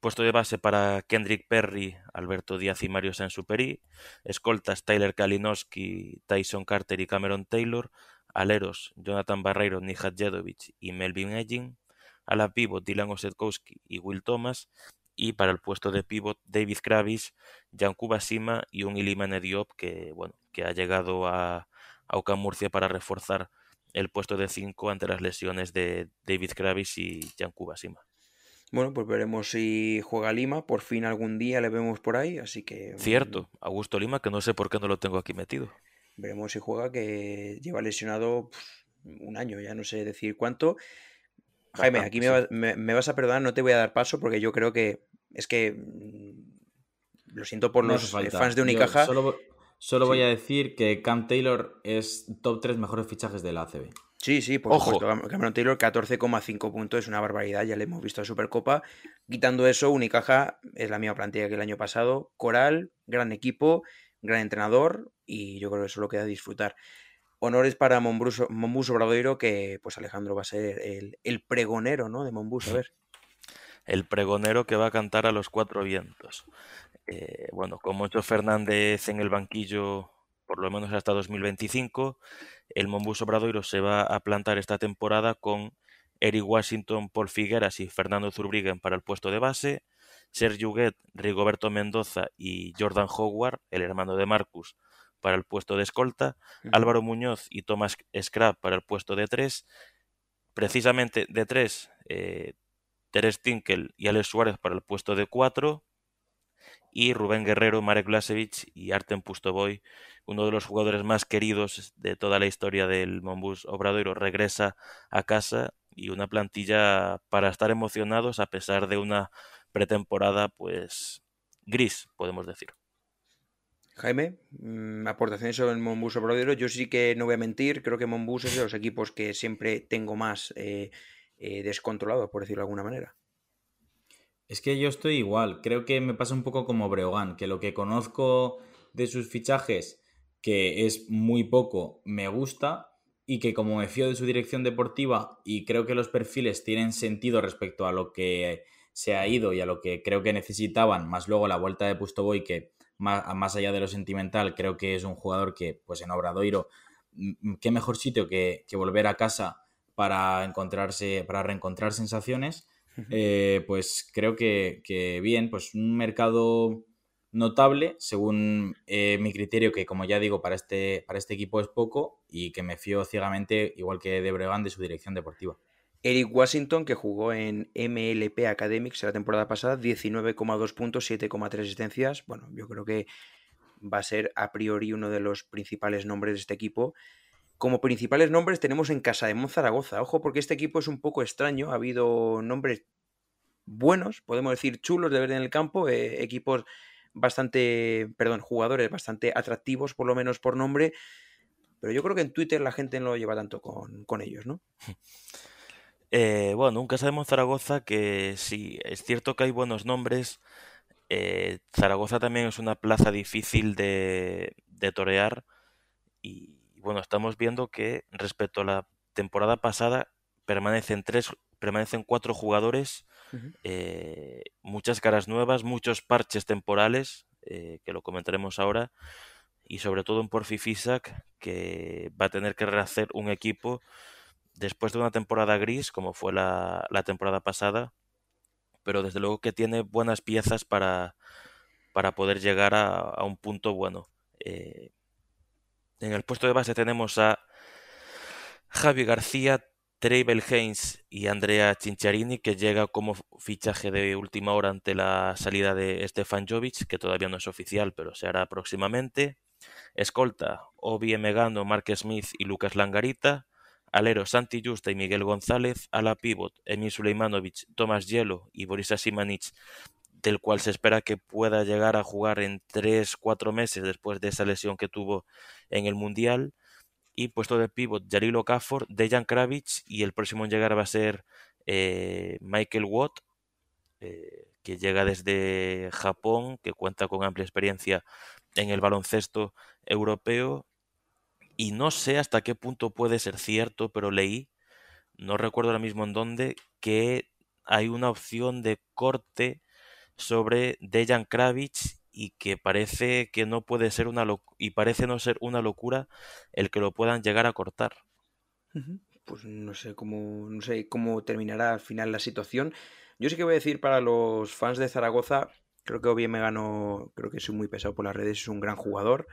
Speaker 6: Puesto de base para Kendrick Perry, Alberto Díaz y Mario Sansuperi. Escoltas Tyler Kalinowski, Tyson Carter y Cameron Taylor. Aleros Jonathan Barreiro, Nihat Jedovic y Melvin Edging. A la pivot Dylan Osetkowski y Will Thomas. Y para el puesto de pivot David Kravis, Jan Kubasima y un Iliman Diop que, bueno, que ha llegado a a Murcia para reforzar el puesto de 5 ante las lesiones de David Kravis y Jan Kubasima.
Speaker 4: Bueno, pues veremos si juega Lima. Por fin algún día le vemos por ahí, así que...
Speaker 6: Cierto, Augusto Lima, que no sé por qué no lo tengo aquí metido.
Speaker 4: Veremos si juega, que lleva lesionado un año, ya no sé decir cuánto. Jaime, aquí me, vas a perdonar, no te voy a dar paso porque yo creo que es que... Mm, lo siento por los fans de Unicaja.
Speaker 5: Solo voy a decir que Cam Taylor es top 3 mejores fichajes de la ACB.
Speaker 4: Sí, sí, por Ojo. supuesto. Cameron Taylor, 14,5 puntos, es una barbaridad, ya le hemos visto a Supercopa. Quitando eso, Unicaja es la misma plantilla que el año pasado. Coral, gran equipo, gran entrenador y yo creo que solo queda disfrutar. Honores para Monbus, Obradoiro, que pues Alejandro va a ser el, el pregonero ¿no? de Monbus, a ver.
Speaker 6: El pregonero que va a cantar a los cuatro vientos. Eh, bueno, con Moncho Fernández en el banquillo por lo menos hasta 2025, el Monbus Obradoiro se va a plantar esta temporada con Eric Washington, Paul Figueras y Fernando Zurbriggen para el puesto de base, Sergio Huguet, Rigoberto Mendoza y Jordan Howard, el hermano de Marcus, para el puesto de escolta, Álvaro Muñoz y Thomas Scrap para el puesto de tres, precisamente de tres, eh, Teres Tinkel y Alex Suárez para el puesto de cuatro, y Rubén Guerrero, Marek Blasevich y Artem Pustoboy, uno de los jugadores más queridos de toda la historia del Monbus Obradoiro, regresa a casa y una plantilla para estar emocionados a pesar de una pretemporada pues gris, podemos decir.
Speaker 4: Jaime, mm, aportaciones sobre el Monbus Obradoiro. Yo sí que no voy a mentir, creo que Monbus es de los equipos que siempre tengo más eh, eh, descontrolado, por decirlo de alguna manera.
Speaker 5: Es que yo estoy igual. Creo que me pasa un poco como Breogán, que lo que conozco de sus fichajes, que es muy poco, me gusta y que como me fío de su dirección deportiva y creo que los perfiles tienen sentido respecto a lo que se ha ido y a lo que creo que necesitaban, más luego la vuelta de Pustoboy, que más, allá de lo sentimental, creo que es un jugador que, pues en Obradoiro, qué mejor sitio que, que volver a casa para encontrarse, para reencontrar sensaciones eh, pues creo que, bien, pues un mercado notable, según eh, mi criterio, que como ya digo, para este, para este equipo es poco y que me fío ciegamente, igual que de Bregan, de su dirección deportiva.
Speaker 4: Eric Washington, que jugó en MLP Academics la temporada pasada, 19,2 puntos, 7,3 asistencias. Bueno, yo creo que va a ser a priori uno de los principales nombres de este equipo como principales nombres tenemos en Casa de Zaragoza. Ojo, porque este equipo es un poco extraño. Ha habido nombres buenos, podemos decir chulos de ver en el campo, eh, equipos bastante, perdón, jugadores bastante atractivos, por lo menos por nombre. Pero yo creo que en Twitter la gente no lo lleva tanto con, ellos, ¿no?
Speaker 6: Eh, bueno, un Casa de Zaragoza que sí, es cierto que hay buenos nombres. Eh, Zaragoza también es una plaza difícil de, de torear y y bueno, estamos viendo que respecto a la temporada pasada permanecen tres, permanecen cuatro jugadores, eh, muchas caras nuevas, muchos parches temporales, eh, que lo comentaremos ahora, y sobre todo un Porfi Fisak que va a tener que rehacer un equipo después de una temporada gris, como fue la, la temporada pasada, pero desde luego que tiene buenas piezas para, para poder llegar a, a un punto bueno. Eh, en el puesto de base tenemos a Javi García, Treibel Haynes y Andrea Cincharini, que llega como fichaje de última hora ante la salida de Stefan Jovic, que todavía no es oficial, pero se hará próximamente. Escolta, Obi Megano, Mark Smith y Lucas Langarita. Alero, Santi Justa y Miguel González. A la pivot, Emil Suleimanovic, Tomás Hielo y Boris Simanic, del cual se espera que pueda llegar a jugar en 3-4 meses después de esa lesión que tuvo en el Mundial. Y puesto de pivot, Yaril Okafor, Dejan Kravic y el próximo en llegar va a ser eh, Michael Watt, eh, que llega desde Japón, que cuenta con amplia experiencia en el baloncesto europeo. Y no sé hasta qué punto puede ser cierto, pero leí, no recuerdo ahora mismo en dónde, que hay una opción de corte sobre Dejan Kravic y que parece que no puede ser una y parece no ser una locura el que lo puedan llegar a cortar.
Speaker 4: Pues no sé cómo, no sé cómo terminará al final la situación. Yo sí que voy a decir para los fans de Zaragoza, creo que Ovie me ganó, creo que soy muy pesado por las redes, es un gran jugador.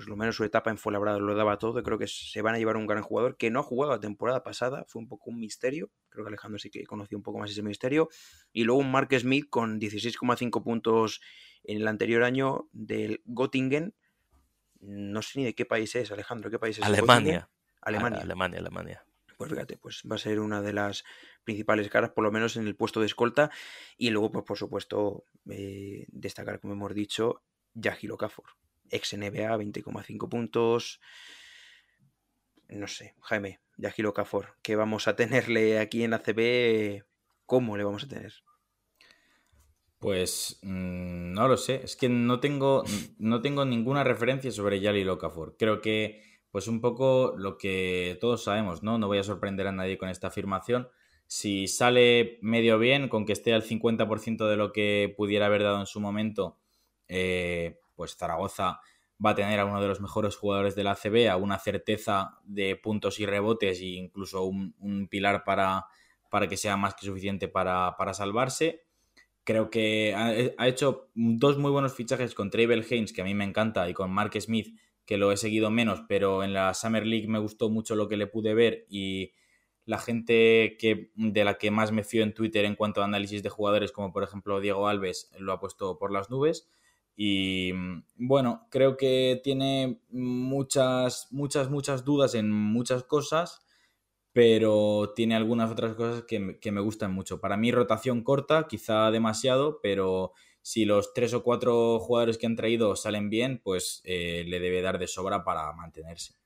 Speaker 4: Pues lo menos su etapa en Fuenlabrada lo daba todo. Creo que se van a llevar un gran jugador que no ha jugado la temporada pasada. Fue un poco un misterio. Creo que Alejandro sí que conoció un poco más ese misterio. Y luego un Mark Smith con 16,5 puntos en el anterior año del Göttingen. No sé ni de qué país es, Alejandro. ¿Qué país es?
Speaker 6: Alemania.
Speaker 4: Alemania.
Speaker 6: Alemania, Alemania.
Speaker 4: Pues fíjate, pues va a ser una de las principales caras, por lo menos en el puesto de escolta. Y luego, pues por supuesto, eh, destacar, como hemos dicho, Yahiro Okafor, ex NBA, 20,5 puntos. No sé, Jaime, Yahiro Okafor, ¿qué vamos a tenerle aquí en ACB? ¿Cómo le vamos a tener?
Speaker 5: Pues mm, no lo sé, es que no tengo, no tengo ninguna referencia sobre Yali Locafor. Creo que, pues un poco lo que todos sabemos, ¿no? No voy a sorprender a nadie con esta afirmación. Si sale medio bien, con que esté al 50% de lo que pudiera haber dado en su momento, eh, pues Zaragoza va a tener a uno de los mejores jugadores de la ACB, a una certeza de puntos y rebotes e incluso un, pilar para, para que sea más que suficiente para, para salvarse. Creo que ha, ha hecho dos muy buenos fichajes con Travel Haynes, que a mí me encanta, y con Mark Smith, que lo he seguido menos, pero en la Summer League me gustó mucho lo que le pude ver y la gente que, de la que más me fío en Twitter en cuanto a análisis de jugadores, como por ejemplo Diego Alves, lo ha puesto por las nubes. Y bueno, creo que tiene muchas, muchas, muchas dudas en muchas cosas, pero tiene algunas otras cosas que, que me gustan mucho. Para mí, rotación corta, quizá demasiado, pero si los tres o cuatro jugadores que han traído salen bien, pues eh, le debe dar de sobra para mantenerse.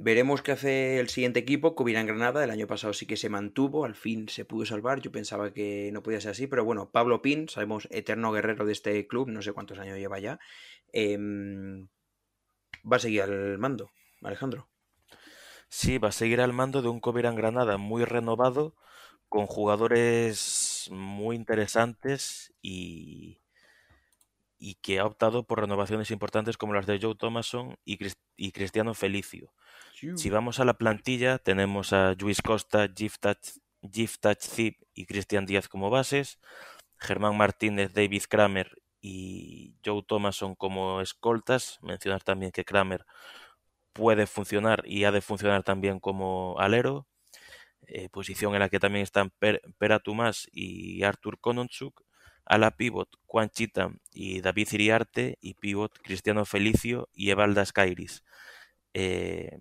Speaker 4: Veremos qué hace el siguiente equipo, Covirán Granada. El año pasado sí que se mantuvo, al fin se pudo salvar. Yo pensaba que no podía ser así, pero bueno, Pablo Pin, sabemos, eterno guerrero de este club, no sé cuántos años lleva ya, em, va a seguir al mando, Alejandro.
Speaker 6: Sí, va a seguir al mando de un Covirán Granada muy renovado, con jugadores muy interesantes y, y que ha optado por renovaciones importantes como las de Joe Thomason y, Cris- y Cristiano Felicio. Si vamos a la plantilla, tenemos a Luis Costa, Giftach Zip y Cristian Díaz como bases, Germán Martínez, David Kramer y Joe Thomason como escoltas. Mencionar también que Kramer puede funcionar y ha de funcionar también como alero, eh, posición en la que también están per Pera Tomás y Artur Kononchuk. A la pivot, Juan Chita y David Iriarte, y pivot, Cristiano Felicio y Evaldas Kairis. Eh,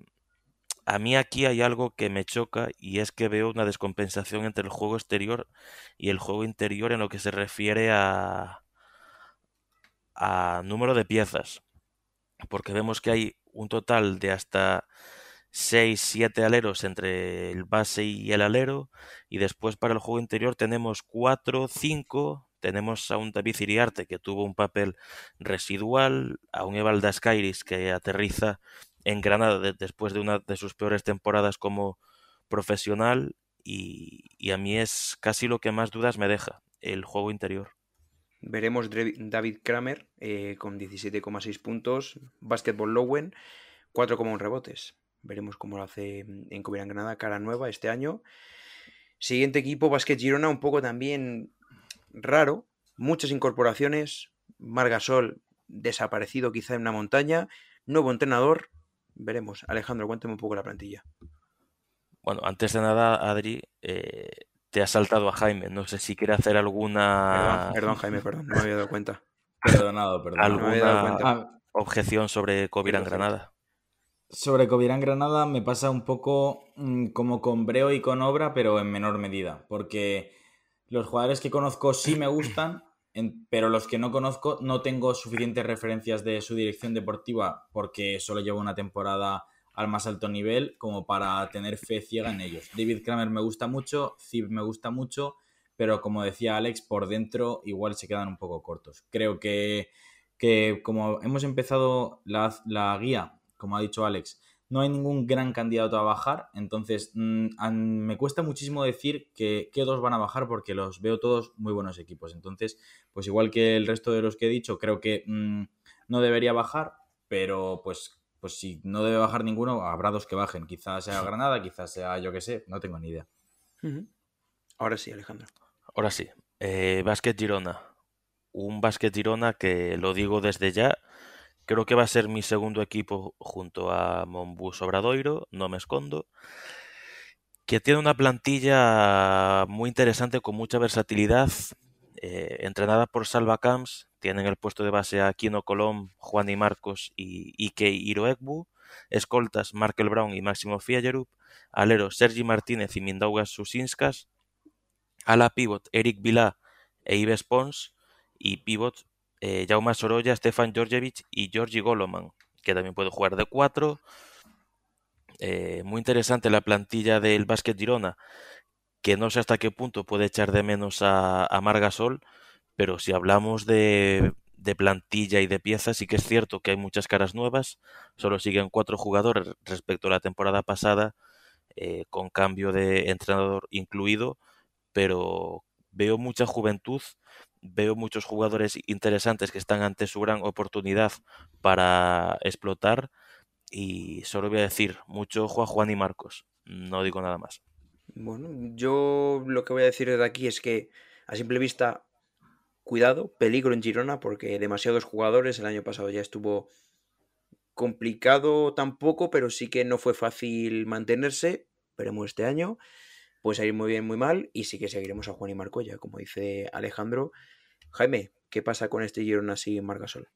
Speaker 6: a mí aquí hay algo que me choca y es que veo una descompensación entre el juego exterior y el juego interior en lo que se refiere a, a número de piezas. Porque vemos que hay un total de hasta 6, 7 aleros entre el base y el alero. Y después para el juego interior tenemos 4, 5. Tenemos a un David Iriarte que tuvo un papel residual, a un Evaldas Kairis que aterriza en Granada de- después de una de sus peores temporadas como profesional y, a mí es casi lo que más dudas me deja, el juego interior.
Speaker 4: Veremos David Kramer eh, con 17,6 puntos, Basketball Lowen, 4,1 rebotes. Veremos cómo lo hace en Covirán Granada, cara nueva este año. Siguiente equipo, Basket Girona, un poco también raro, muchas incorporaciones, Margasol desaparecido quizá en una montaña, nuevo entrenador, veremos. Alejandro, cuéntame un poco la plantilla.
Speaker 6: Bueno, antes de nada, Adri, eh, te ha saltado a Jaime. No sé si quiere hacer
Speaker 4: Perdón,
Speaker 6: alguna,
Speaker 4: perdón, Jaime, perdón, no me había dado cuenta.
Speaker 5: Perdonado, perdonado.
Speaker 4: No me había dado
Speaker 6: alguna
Speaker 4: cuenta.
Speaker 5: Ah,
Speaker 6: objeción sobre Covirán. Granada.
Speaker 5: Sobre Covirán Granada me pasa un poco mm, como con Breo y con Obra, pero en menor medida. Porque los jugadores que conozco sí me gustan, pero los que no conozco no tengo suficientes referencias de su dirección deportiva porque solo llevo una temporada al más alto nivel como para tener fe ciega en ellos. David Kramer me gusta mucho, Zib me gusta mucho, pero como decía Alex, por dentro igual se quedan un poco cortos. Creo que, que como hemos empezado la, la guía, como ha dicho Alex, no hay ningún gran candidato a bajar, entonces mm, me cuesta muchísimo decir que, que dos van a bajar porque los veo todos muy buenos equipos. Entonces, pues igual que el resto de los que he dicho, creo que mm, no debería bajar, pero pues, pues si no debe bajar ninguno, habrá dos que bajen. Quizás sea Granada, quizás sea yo que sé, no tengo ni idea.
Speaker 4: Ahora sí, Alejandro.
Speaker 6: Ahora sí, eh, Basket Girona. Un Basket Girona que lo digo desde ya, creo que va a ser mi segundo equipo junto a Monbus Obradoiro, no me escondo, que tiene una plantilla muy interesante con mucha versatilidad, eh, entrenada por Salva Camps, tienen el puesto de base a Kino Colom, Juan y Marcos y Ike Iroegbu, escoltas Markel Brown y Máximo Fiejerup, alero Sergi Martínez y Mindaugas Susinskas, ala pivot Eric Vilá e Ives Pons y pivot eh, Jaume Sorolla, Stefan Georgievich y Georgi Goloman, que también puede jugar de cuatro. Eh, muy interesante la plantilla del Basket Girona, que no sé hasta qué punto puede echar de menos a, a Margasol, pero si hablamos de, de plantilla y de piezas, sí que es cierto que hay muchas caras nuevas, solo siguen cuatro jugadores respecto a la temporada pasada, eh, con cambio de entrenador incluido, pero veo mucha juventud, veo muchos jugadores interesantes que están ante su gran oportunidad para explotar y solo voy a decir mucho ojo a Juan y Marcos, no digo nada más.
Speaker 4: Bueno, yo lo que voy a decir desde aquí es que a simple vista, cuidado, peligro en Girona porque demasiados jugadores, el año pasado ya estuvo complicado tampoco, pero sí que no fue fácil mantenerse, veremos este año, puede salir muy bien, muy mal y sí que seguiremos a Juan y Marco ya, como dice Alejandro. Jaime, ¿qué pasa con este Girona sin Margasol?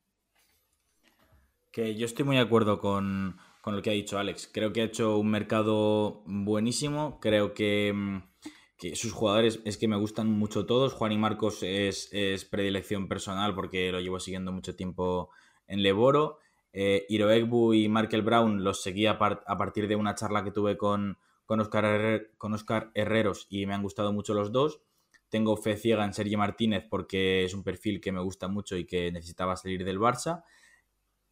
Speaker 5: Que yo estoy muy de acuerdo con, con lo que ha dicho Alex. Creo que ha hecho un mercado buenísimo. Creo que, mm, que sus jugadores es que me gustan mucho todos. Juan y Marcos es, es predilección personal porque lo llevo siguiendo mucho tiempo en Leboro. Eh, Iroegbu y Markel Brown los seguí a, a partir de una charla que tuve con, con, Oscar con Oscar Herreros y me han gustado mucho los dos. Tengo fe ciega en Sergi Martínez porque es un perfil que me gusta mucho y que necesitaba salir del Barça.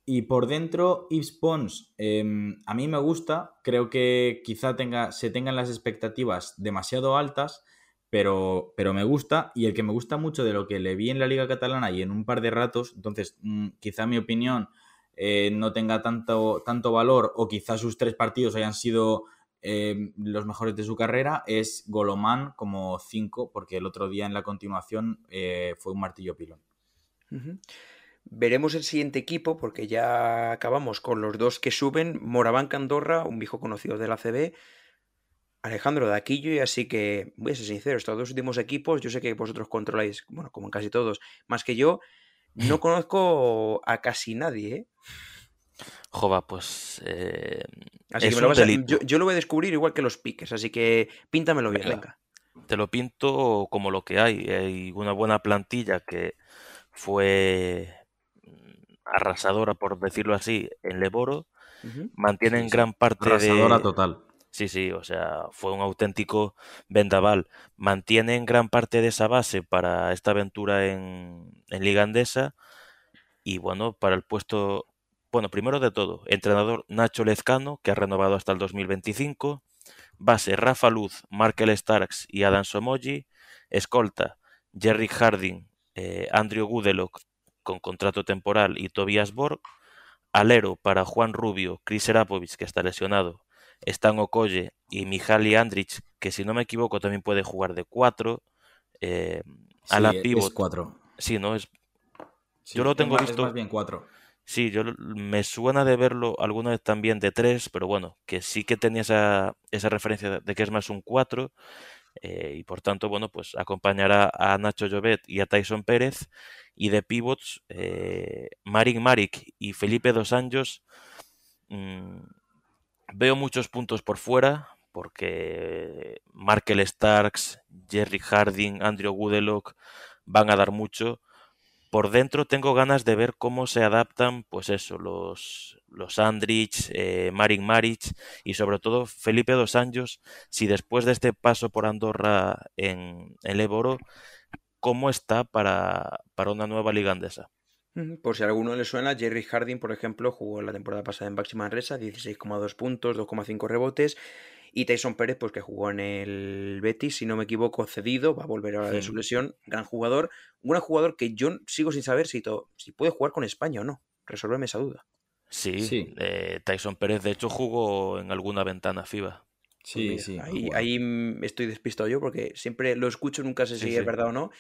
Speaker 5: Y por dentro, Yves Pons, eh, a mí me gusta, creo que quizá tenga, se tengan las expectativas demasiado altas, pero, pero me gusta. Y el que me gusta mucho de lo que le vi en la Liga Catalana y en un par de ratos, entonces mm, quizá mi opinión eh, no tenga tanto, tanto valor o quizá sus tres partidos hayan sido eh, los mejores de su carrera, es Golomán como 5, porque el otro día en la continuación eh, fue un martillo pilón.
Speaker 4: Veremos el siguiente equipo porque ya acabamos con los dos que suben. Moraván Andorra, un viejo conocido de la CB. Alejandro de Aquillo, y así que voy a ser sincero, estos dos últimos equipos, yo sé que vosotros controláis, bueno, como en casi todos, más que yo, no conozco a casi nadie, ¿eh?
Speaker 6: Jova, pues eh,
Speaker 4: Así
Speaker 6: es
Speaker 4: que me lo vas a- yo, yo lo voy a descubrir igual que los piques, así que píntamelo bien,
Speaker 6: Venga.
Speaker 4: venga.
Speaker 6: te lo pinto como lo que hay. Hay una buena plantilla que fue mm, arrasadora, por decirlo así, en Leboro.
Speaker 4: Ujú.
Speaker 6: Mantienen
Speaker 5: Sí, sí.
Speaker 6: gran parte
Speaker 5: Arrasadora
Speaker 6: de...
Speaker 5: total.
Speaker 6: Sí, sí, o sea, fue un auténtico vendaval. Mantienen gran parte de esa base para esta aventura en, en Liga Andesa y bueno, para el puesto bueno, primero de todo, entrenador Nacho Lezcano, que ha renovado hasta el 2025. Base Rafa Luz, Markel Starks y Adam Somoji. Escolta Jerry Harding, eh, Andrew Gudelock con contrato temporal y Tobias Borg. Alero para Juan Rubio, Chris Erapovich, que está lesionado, Stan Okoye y Mihaly Andrich, que si no me equivoco también puede jugar de 4. Eh, a la
Speaker 5: Sí,
Speaker 6: pivot.
Speaker 5: es 4.
Speaker 6: Sí, no es. Yo lo tengo
Speaker 5: es
Speaker 6: visto-
Speaker 5: más bien 4.
Speaker 6: Sí, yo me suena de verlo alguna vez también de 3, pero bueno, que sí que tenía esa, esa referencia de- que es más un 4. eh, y por tanto, bueno, pues acompañará a Nacho Llobet y a Tyson Pérez. Y de pivots, eh, Marin Maric y Felipe Dos Anjos. mm, veo muchos puntos por fuera, porque Markel Starks, Jerry Harding, Andrew Goodelock van a dar mucho. Por dentro tengo ganas de ver cómo se adaptan, pues eso, los, los Andrich, eh, Marin Maric y sobre todo Felipe Dos Anjos, si después de este paso por Andorra en el cómo está para, para una nueva liga andesa.
Speaker 4: Por si a alguno le suena, Jerry Harding, por ejemplo, jugó la temporada pasada en Baxi Manresa, 16,2 puntos, 2,5 rebotes. Y Tyson Pérez, pues que jugó en el Betis, si no me equivoco, cedido, va a volver ahora de
Speaker 6: Sí.
Speaker 4: su lesión. Gran jugador. Un gran jugador que yo sigo sin saber si, si puede jugar con España o no. Resolverme esa duda.
Speaker 6: Sí,
Speaker 5: Sí.
Speaker 6: eh, Tyson Pérez de hecho jugó en alguna ventana FIBA.
Speaker 4: Pues
Speaker 5: Sí,
Speaker 4: mira,
Speaker 5: sí.
Speaker 4: Ahí,
Speaker 5: bueno.
Speaker 4: ahí estoy despistado yo porque siempre lo escucho, nunca sé si
Speaker 6: sí.
Speaker 4: es verdad o no.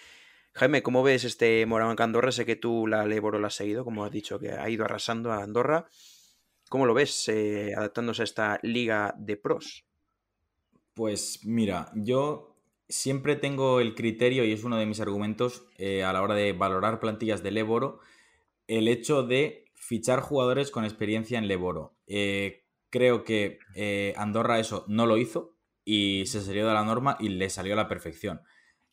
Speaker 4: Jaime, ¿cómo ves este Moraván Andorra? Sé que tú la Leboro la has seguido, como has dicho, que ha ido arrasando a Andorra. ¿Cómo lo ves eh, adaptándose a esta liga de pros?
Speaker 5: Pues mira, yo siempre tengo el criterio, y es uno de mis argumentos eh, a la hora de valorar plantillas de Leboro, el hecho de fichar jugadores con experiencia en Leboro. Eh, creo que eh, Andorra eso no lo hizo y se salió de la norma y le salió a la perfección.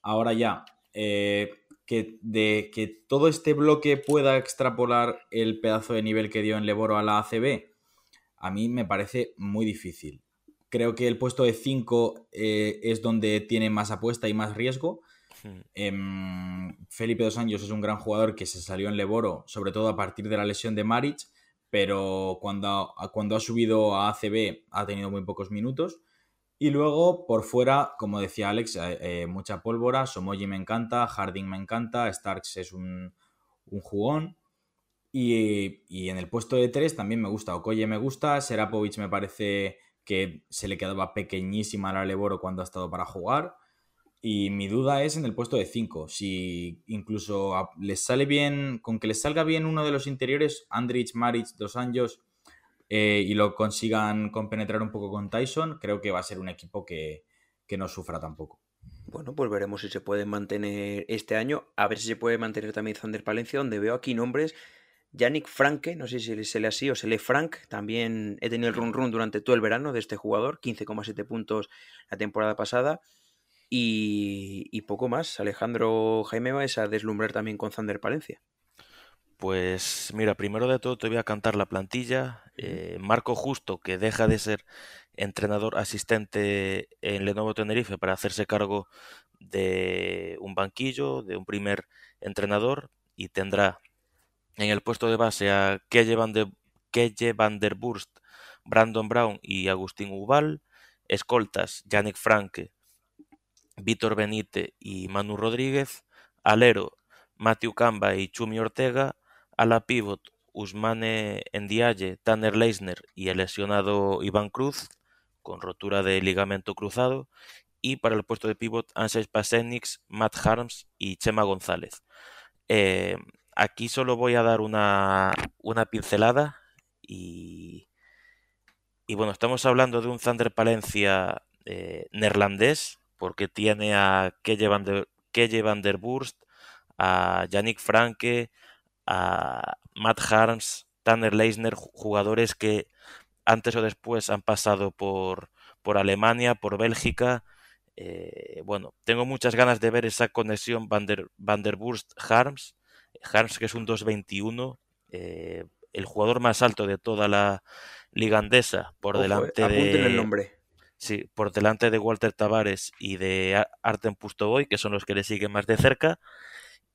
Speaker 5: Ahora ya, que de que todo este bloque pueda extrapolar el pedazo de nivel que dio en Leboro a la ACB, a mí me parece muy difícil. Creo que el puesto de 5 es donde tiene más apuesta y más riesgo.
Speaker 6: Mm,
Speaker 5: Em, Felipe Dos Anjos es un gran jugador que se salió en Leboro, sobre todo a partir de la lesión de Maric, pero cuando, ha- cuando ha subido a ACB ha tenido muy pocos minutos. Y luego, por fuera, como decía Alex, eh, eh, mucha pólvora. Somoji me encanta, Harding me encanta, Starks es un, un jugón. Y, y en el puesto de 3 también me gusta. Okoye me gusta, Serapovic me parece que se le quedaba pequeñísima a la Leboro cuando ha estado para jugar. Y mi duda es en el puesto de 5. Si incluso les sale bien, con que les salga bien uno de los interiores, Andrich, Maric, Dos Anjos, eh, y lo consigan compenetrar un poco con Tyson, creo que va a ser un equipo que, que no sufra tampoco.
Speaker 4: Bueno, pues veremos si se puede mantener este año. A ver si se puede mantener también Zander Palencia, donde veo aquí nombres. Yannick Franke, no sé si se lee así o se lee Frank. También he tenido el run run durante todo el verano de este jugador, 15,7 puntos la temporada pasada. Y, y poco más. Alejandro Jaime vais a deslumbrar también con Zander Palencia.
Speaker 6: Pues mira, primero de todo te voy a cantar la plantilla. Eh, Marco Justo, que deja de ser entrenador asistente en Lenovo Tenerife para hacerse cargo de un banquillo, de un primer entrenador, y tendrá en el puesto de base a Kelle Van, der Burst, Brandon Brown y Agustín Ubal, escoltas Yannick Franke, Víctor Benite y Manu Rodríguez, alero Matthew Camba y Chumi Ortega, a la pivot Usmane Ndiaye, Tanner Leisner y el lesionado Iván Cruz, con rotura de ligamento cruzado, y para el puesto de pivot Ansel Pasenix, Matt Harms y Chema González. Eh, aquí solo voy a dar una, una pincelada y, y bueno, estamos hablando de un Thunder Palencia eh, neerlandés, porque tiene a Kelle van der, van der Burst, a Yannick Franke, a Matt Harms, Tanner Leisner, jugadores que antes o después han pasado por, por Alemania, por Bélgica. Eh, bueno, tengo muchas ganas de ver esa conexión Van der, Van der Burst-Harms. Harms, que es un 2.21, eh, el jugador más alto de toda la liga andesa, por
Speaker 4: Ojo, eh,
Speaker 6: delante de.
Speaker 4: el nombre.
Speaker 6: Sí, por delante de Walter Tavares y de Artem Pustovoy, que son los que le siguen más de cerca.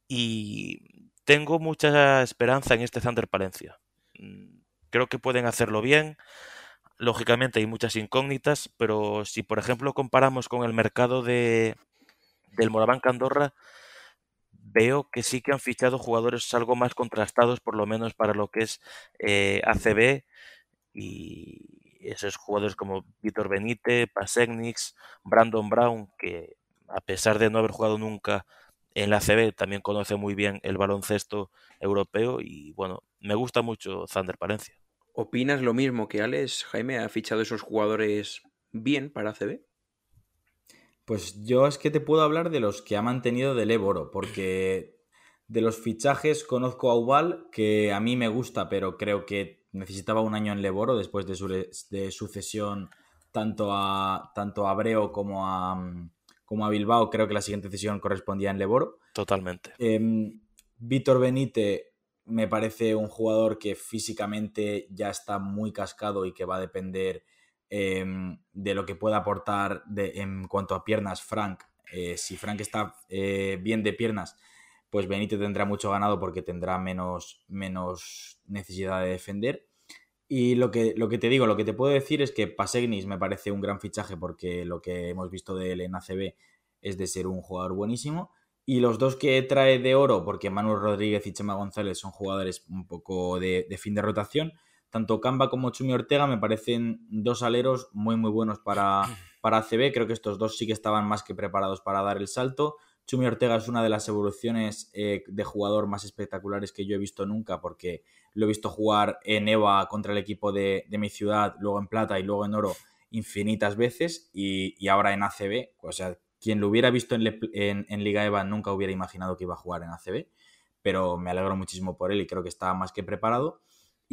Speaker 6: Y tengo mucha esperanza en este Thunder Palencia. creo que pueden hacerlo bien. Lógicamente hay muchas incógnitas, pero si por ejemplo comparamos con el mercado de del Moraván Andorra, veo que sí que han fichado jugadores algo más contrastados, por lo menos para lo que es eh, ACB y esos jugadores como Víctor Benítez, Pasegnix, Brandon Brown, que a pesar de no haber jugado nunca en la ACB, también conoce muy bien el baloncesto europeo y bueno, me gusta mucho Zander Palencia.
Speaker 4: ¿Opinas lo mismo que Alex? Jaime ha fichado esos jugadores bien para ACB.
Speaker 5: Pues yo es que te puedo hablar de los que ha mantenido del Eboro, porque de los fichajes conozco a Ubal, que a mí me gusta, pero creo que necesitaba un año en Leboro después de su, de su cesión tanto a, tanto a Abreu como a, como a Bilbao. Creo que la siguiente cesión correspondía en Leboro.
Speaker 6: Totalmente.
Speaker 5: Em, Víctor Benítez me parece un jugador que físicamente ya está muy cascado y que va a depender Em, de lo que pueda aportar en cuanto a piernas Frank. Eh, si Frank está eh, bien de piernas, pues Benítez tendrá mucho ganado porque tendrá menos, menos necesidad de defender. Y lo que, lo que te digo, lo que te puedo decir es que Pasegnis me parece un gran fichaje porque lo que hemos visto de él en ACB es de ser un jugador buenísimo. Y los dos que trae de oro, porque Manuel Rodríguez y Chema González son jugadores un poco de fin de rotación, tanto Camba como Chumi Ortega me parecen dos aleros muy muy buenos para, para ACB. Creo que estos dos sí que estaban más que preparados para dar el salto. Chumi Ortega es una de las evoluciones eh, de jugador más espectaculares que yo he visto nunca, porque lo he visto jugar en EVA contra el equipo de, mi ciudad, luego en Plata y luego en Oro infinitas veces, y, ahora en ACB. O sea, quien lo hubiera visto en, en, Liga EVA nunca hubiera imaginado que iba a jugar en ACB, pero me alegro muchísimo por él y creo que está más que preparado.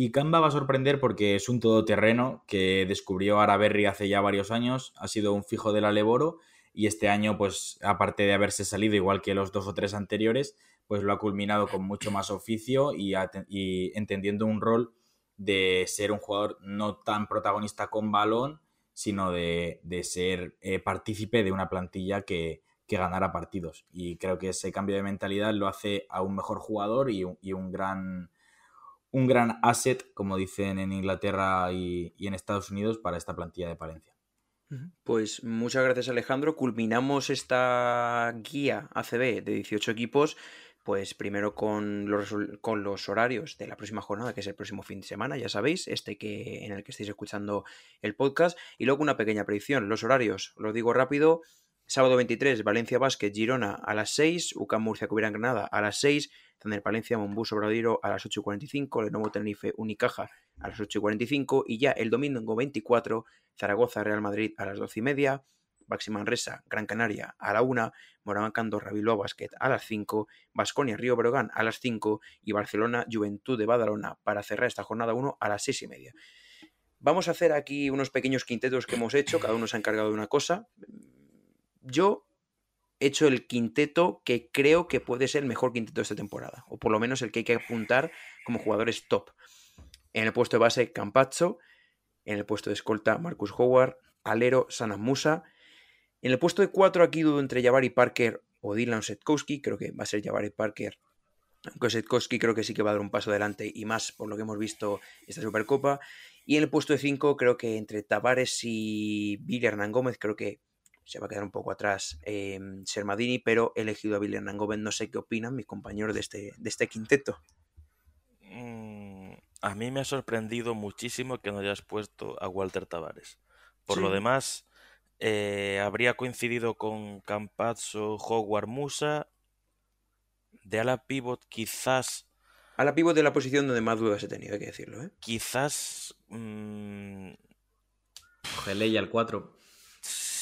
Speaker 5: Y Canva va a sorprender porque es un todoterreno que descubrió Araberry hace ya varios años, ha sido un fijo del Aleboro y este año, pues aparte de haberse salido igual que los dos o tres anteriores, pues lo ha culminado con mucho más oficio y, entendiendo un rol de ser un jugador no tan protagonista con balón, sino de, ser eh, partícipe de una plantilla que, ganara partidos. Y creo que ese cambio de mentalidad lo hace a un mejor jugador y un gran un gran asset, como dicen en Inglaterra y, en Estados Unidos, para esta plantilla de Palencia.
Speaker 4: Pues muchas gracias Alejandro. Culminamos esta guía ACB de 18 equipos, pues primero con los, con los horarios de la próxima jornada, que es el próximo fin de semana, ya sabéis, este que en el que estáis escuchando el podcast, y luego una pequeña predicción. Los horarios, lo digo rápido, sábado 23, Valencia Basket, Girona a las 6, UCAM Murcia Cubira Granada a las 6, Zander Palencia, Monbus Obradiro a las 8.45, Lenovo Tenerife Unicaja a las 8.45 y ya el domingo 24, Zaragoza Real Madrid a las 12.30, Baxi Manresa Gran Canaria a la 1, Moraván Candorra Bilbao Basket a las 5, Basconia Río Brogan a las 5 y Barcelona Juventud de Badalona para cerrar esta jornada 1 a las 6 y media. Vamos a hacer aquí unos pequeños quintetos que hemos hecho, cada uno se ha encargado de una cosa. Yo hecho el quinteto que creo que puede ser el mejor quinteto de esta temporada, o por lo menos el que hay que apuntar como jugadores top. En el puesto de base, Campazzo. En el puesto de escolta, Marcus Howard. Alero, Sana Musa. En el puesto de cuatro, aquí dudo entre Jabari Parker o Dylan Setkowski. Creo que va a ser Jabari Parker. Aunque Setkowski creo que sí que va a dar un paso adelante y más por lo que hemos visto esta Supercopa. Y en el puesto de cinco, creo que entre Tavares y Billy Hernán Gómez, creo que se va a quedar un poco atrás eh, Sermadini, pero he elegido a Billy Hernán No sé qué opinan mis compañeros de este, de este quinteto.
Speaker 6: Mm, a mí me ha sorprendido muchísimo que no hayas puesto a Walter Tavares. Por lo demás, eh, habría coincidido con Campazzo, Howard, Musa. De ala pivot, quizás.
Speaker 4: A la pivot de la posición donde más dudas he tenido, hay que decirlo. ¿eh?
Speaker 6: Quizás. Mmm...
Speaker 5: al 4.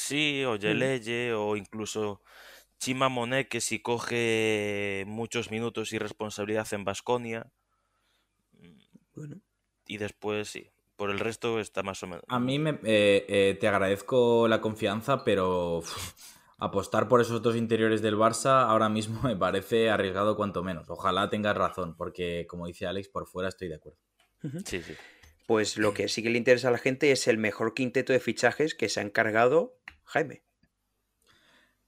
Speaker 6: Sí, o mm. Yeleye, o incluso Chima Monet, que si coge muchos minutos y responsabilidad en Basconia. Bueno. Y después sí. Por el resto está más o menos.
Speaker 5: A mí me, eh, eh, te agradezco la confianza, pero apostar por esos dos interiores del Barça ahora mismo me parece arriesgado cuanto menos. Ojalá tengas razón, porque como dice Alex, por fuera estoy de acuerdo.
Speaker 6: Sí, sí.
Speaker 4: Pues lo que sí que le interesa a la gente es el mejor quinteto de fichajes que se ha encargado Jaime.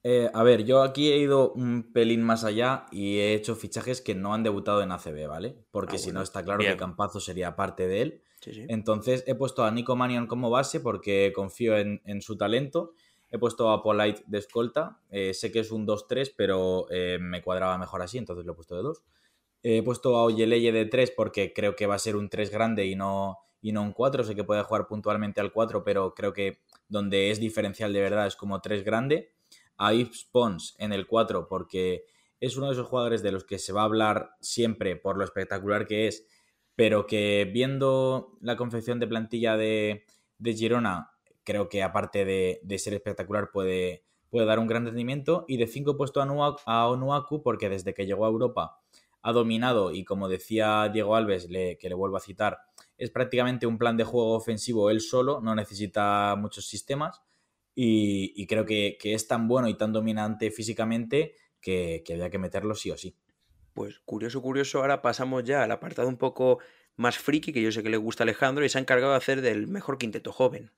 Speaker 5: Eh, a ver, yo aquí he ido un pelín más allá y he hecho fichajes que no han debutado en ACB, ¿vale? Porque
Speaker 4: Ah,
Speaker 5: si
Speaker 4: bueno.
Speaker 5: no está claro
Speaker 6: Bien.
Speaker 5: que Campazo sería parte de él.
Speaker 4: Sí, sí.
Speaker 5: Entonces he puesto a Nico Manion como base porque confío en, en su talento. He puesto a Polite de escolta. Eh, sé que es un 2-3, pero eh, me cuadraba mejor así, entonces lo he puesto de 2. He puesto a Oyeleye de 3 porque creo que va a ser un 3 grande y no, y no un 4. Sé que puede jugar puntualmente al 4, pero creo que donde es diferencial de verdad es como 3 grande. A Yves Pons en el 4 porque es uno de esos jugadores de los que se va a hablar siempre por lo espectacular que es, pero que viendo la confección de plantilla de, de Girona, creo que aparte de, de ser espectacular puede, puede dar un gran rendimiento. Y de 5 he puesto a, a Onuaku porque desde que llegó a Europa ha dominado y como decía Diego Alves, que le vuelvo a citar, es prácticamente un plan de juego ofensivo él solo, no necesita muchos sistemas y, y creo que, que es tan bueno y tan dominante físicamente que, que había que meterlo sí o sí.
Speaker 4: Pues curioso, curioso. Ahora pasamos ya al apartado un poco más friki, que yo sé que le gusta a Alejandro, y se ha encargado de hacer del mejor quinteto joven.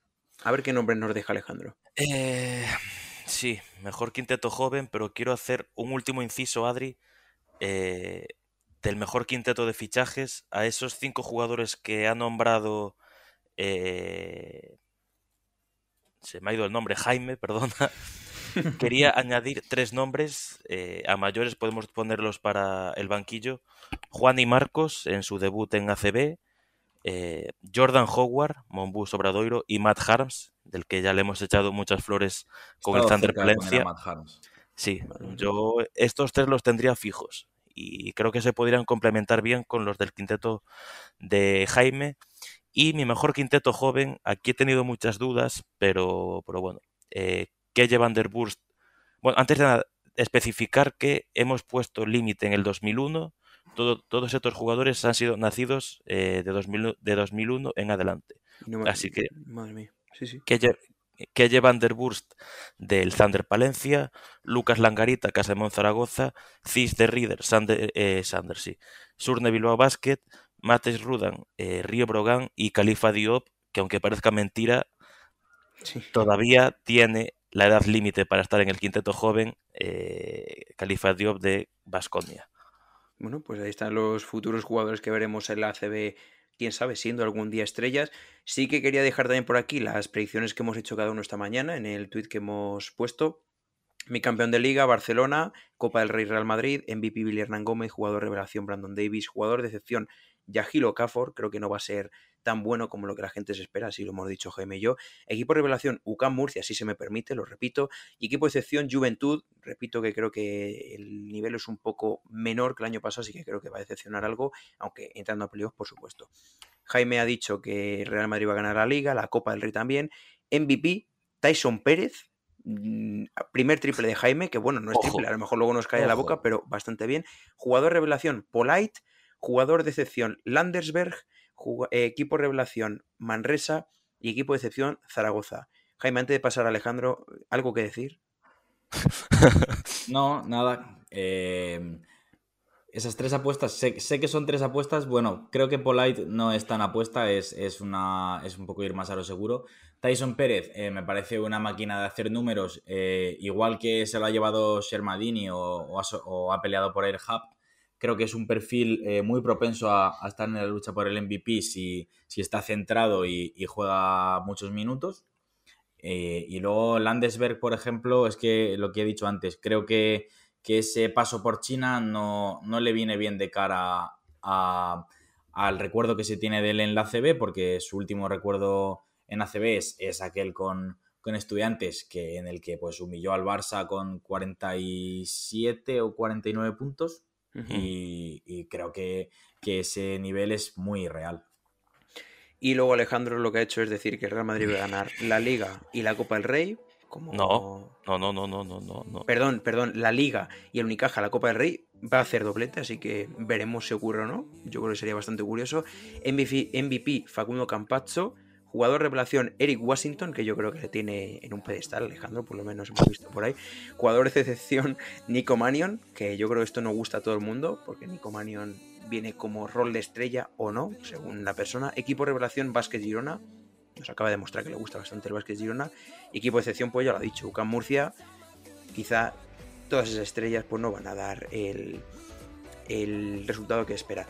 Speaker 4: A ver qué nombre nos deja Alejandro.
Speaker 6: Eh, sí, mejor quinteto joven, pero quiero hacer un último inciso, Adri, eh, del mejor quinteto de fichajes a esos cinco jugadores que ha nombrado. eh, se me ha ido el nombre, Jaime, perdona. Quería añadir tres nombres. eh, a mayores podemos ponerlos para el banquillo. Juan y Marcos en su debut en ACB. eh, Jordan Howard, Monbus Obradoiro y Matt Harms, del que ya le hemos echado muchas flores con el Thunder
Speaker 5: cerca de poner a
Speaker 6: Valencia.
Speaker 5: Matt Harms.
Speaker 6: Sí, yo estos tres los tendría fijos y creo que se podrían complementar bien con los del quinteto de Jaime. Y mi mejor quinteto joven, aquí he tenido muchas dudas, pero, pero bueno, eh, Kelle Van Der Burst. Bueno, antes de nada, especificar que hemos puesto límite en el 2001. Todo- todos estos jugadores han sido nacidos eh, de, 2000 de 2001 en adelante.
Speaker 4: No
Speaker 6: Así que
Speaker 4: Madre mía. Sí, sí.
Speaker 6: Kelle Van der Burst del Thunder Palencia, Lucas Langarita, Casamón Zaragoza, Cis de Rieder, Sander, eh, Sander, sí, Surne Bilbao Basket, Mates Rudan, eh, Río Brogan y Califa Diop, que aunque parezca mentira,
Speaker 4: Sí.
Speaker 6: todavía tiene la edad límite para estar en el quinteto joven, eh, Califa Diop de Basconia.
Speaker 4: Bueno, pues ahí están los futuros jugadores que veremos en la ACB, quién sabe, siendo algún día estrellas. Sí que quería dejar también por aquí las predicciones que hemos hecho cada uno esta mañana en el tweet que hemos puesto. Mi campeón de liga, Barcelona, Copa del Rey Real Madrid, MVP Billy Hernán Gómez, jugador revelación Brandon Davis, jugador de excepción Yahil Okafor, creo que no va a ser tan bueno como lo que la gente se espera, así lo hemos dicho Jaime y yo. Equipo revelación UCAM Murcia, si se me permite, lo repito. Y equipo de excepción Juventud, repito que creo que el nivel es un poco menor que el año pasado, así que creo que va a decepcionar algo, aunque entrando a playoffs, por supuesto. Jaime ha dicho que Real Madrid va a ganar la Liga, la Copa del Rey también. MVP, Tyson Pérez, mm, primer triple de Jaime, que bueno, no es
Speaker 6: Ojo.
Speaker 4: triple, a lo mejor luego nos cae a la boca, pero bastante bien. Jugador revelación, Polite. Jugador de excepción, Landersberg. Eh, equipo revelación, Manresa. Y equipo de excepción, Zaragoza. Jaime, antes de pasar a Alejandro, ¿algo que decir?
Speaker 5: No, nada. eh, esas tres apuestas, sé, que son tres apuestas. Bueno, creo que Polite no es tan apuesta, es, es, una, es un poco ir más a lo seguro. Tyson Pérez eh, me parece una máquina de hacer números, eh, igual que se lo ha llevado Shermadini o, ha, o ha peleado por Air Hub. Creo que es un perfil eh, muy propenso a, estar en la lucha por el MVP si, si está centrado y, y juega muchos minutos. Eh, y luego Landesberg, por ejemplo, es que lo que he dicho antes, creo que, que ese paso por China no, no le viene bien de cara al recuerdo que se tiene de él en la ACB, porque su último recuerdo en ACB es, es aquel con, con estudiantes que, en el que pues, humilló al Barça con 47 o 49 puntos y, y creo que, que ese nivel es muy real.
Speaker 4: Y luego Alejandro lo que ha hecho es decir que el Real Madrid va a ganar la Liga y la Copa del Rey. Como...
Speaker 6: No. No, no, no, no, no, no, no.
Speaker 4: Perdón, perdón, la Liga y el Unicaja, la Copa del Rey, va a hacer doblete, así que veremos si ocurre o no. Yo creo que sería bastante curioso. MVP, MVP Facundo Campazzo, jugador revelación Eric Washington, que yo creo que le tiene en un pedestal, Alejandro, por lo menos hemos visto por ahí. Jugador de excepción Nico Manion, que yo creo que esto no gusta a todo el mundo, porque Nico Manion viene como rol de estrella o no, según la persona. Equipo revelación Vázquez Girona, nos acaba de demostrar que le gusta bastante el Vázquez Girona. Equipo de excepción, pues ya lo ha dicho, UCAM Murcia. quizá todas esas estrellas pues no van a dar el, el resultado que espera.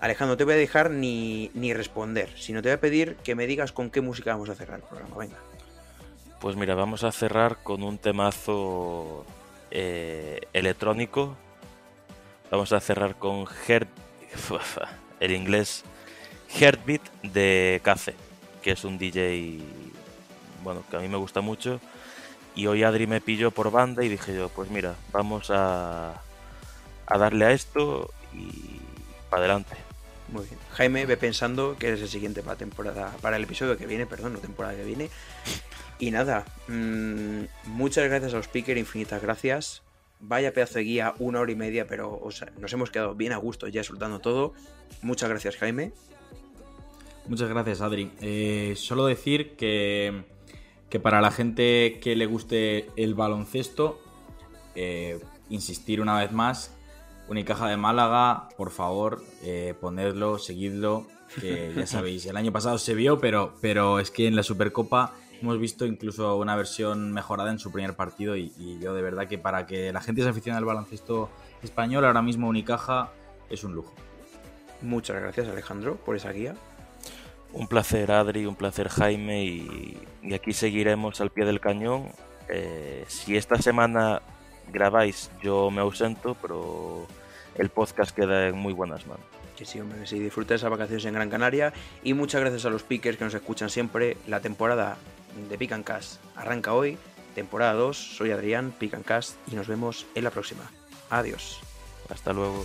Speaker 4: Alejandro, te voy a dejar ni, ni responder, sino te voy a pedir que me digas con qué música vamos a cerrar el programa. Venga.
Speaker 6: Pues mira, vamos a cerrar con un temazo eh, electrónico. Vamos a cerrar con Heart, el inglés Heartbeat de Cafe, que es un DJ bueno, que a mí me gusta mucho. Y hoy Adri me pilló por banda y dije yo, pues mira, vamos a, a darle a esto y para adelante.
Speaker 4: Muy bien. Jaime ve pensando que es el siguiente para temporada, para el episodio que viene, perdón, no temporada que viene. Y nada, mmm, muchas gracias a los speakers, infinitas gracias. Vaya pedazo de guía, una hora y media, pero nos hemos quedado bien a gusto ya soltando todo. Muchas gracias, Jaime.
Speaker 5: Muchas gracias, Adri. Eh, solo decir que, que, para la gente que le guste el baloncesto, eh, insistir una vez más, Unicaja de Málaga, por favor, eh, ponedlo, seguidlo, que ya sabéis, el año pasado se vio, pero, pero es que en la Supercopa hemos visto incluso una versión mejorada en su primer partido y, y, yo de verdad que para que la gente se aficione al baloncesto español, ahora mismo Unicaja es un lujo.
Speaker 4: Muchas gracias Alejandro por esa guía.
Speaker 6: Un placer Adri, un placer Jaime y, y aquí seguiremos al pie del cañón. Eh, si esta semana grabáis yo me ausento, pero el podcast queda en muy buenas manos.
Speaker 4: Que sí, hombre, que sí, disfruta esas vacaciones en Gran Canaria y muchas gracias a los pickers que nos escuchan siempre. La temporada de Pick and Cast arranca hoy, temporada 2. Soy Adrián, Pick and Cast y nos vemos en la próxima. Adiós.
Speaker 6: Hasta luego.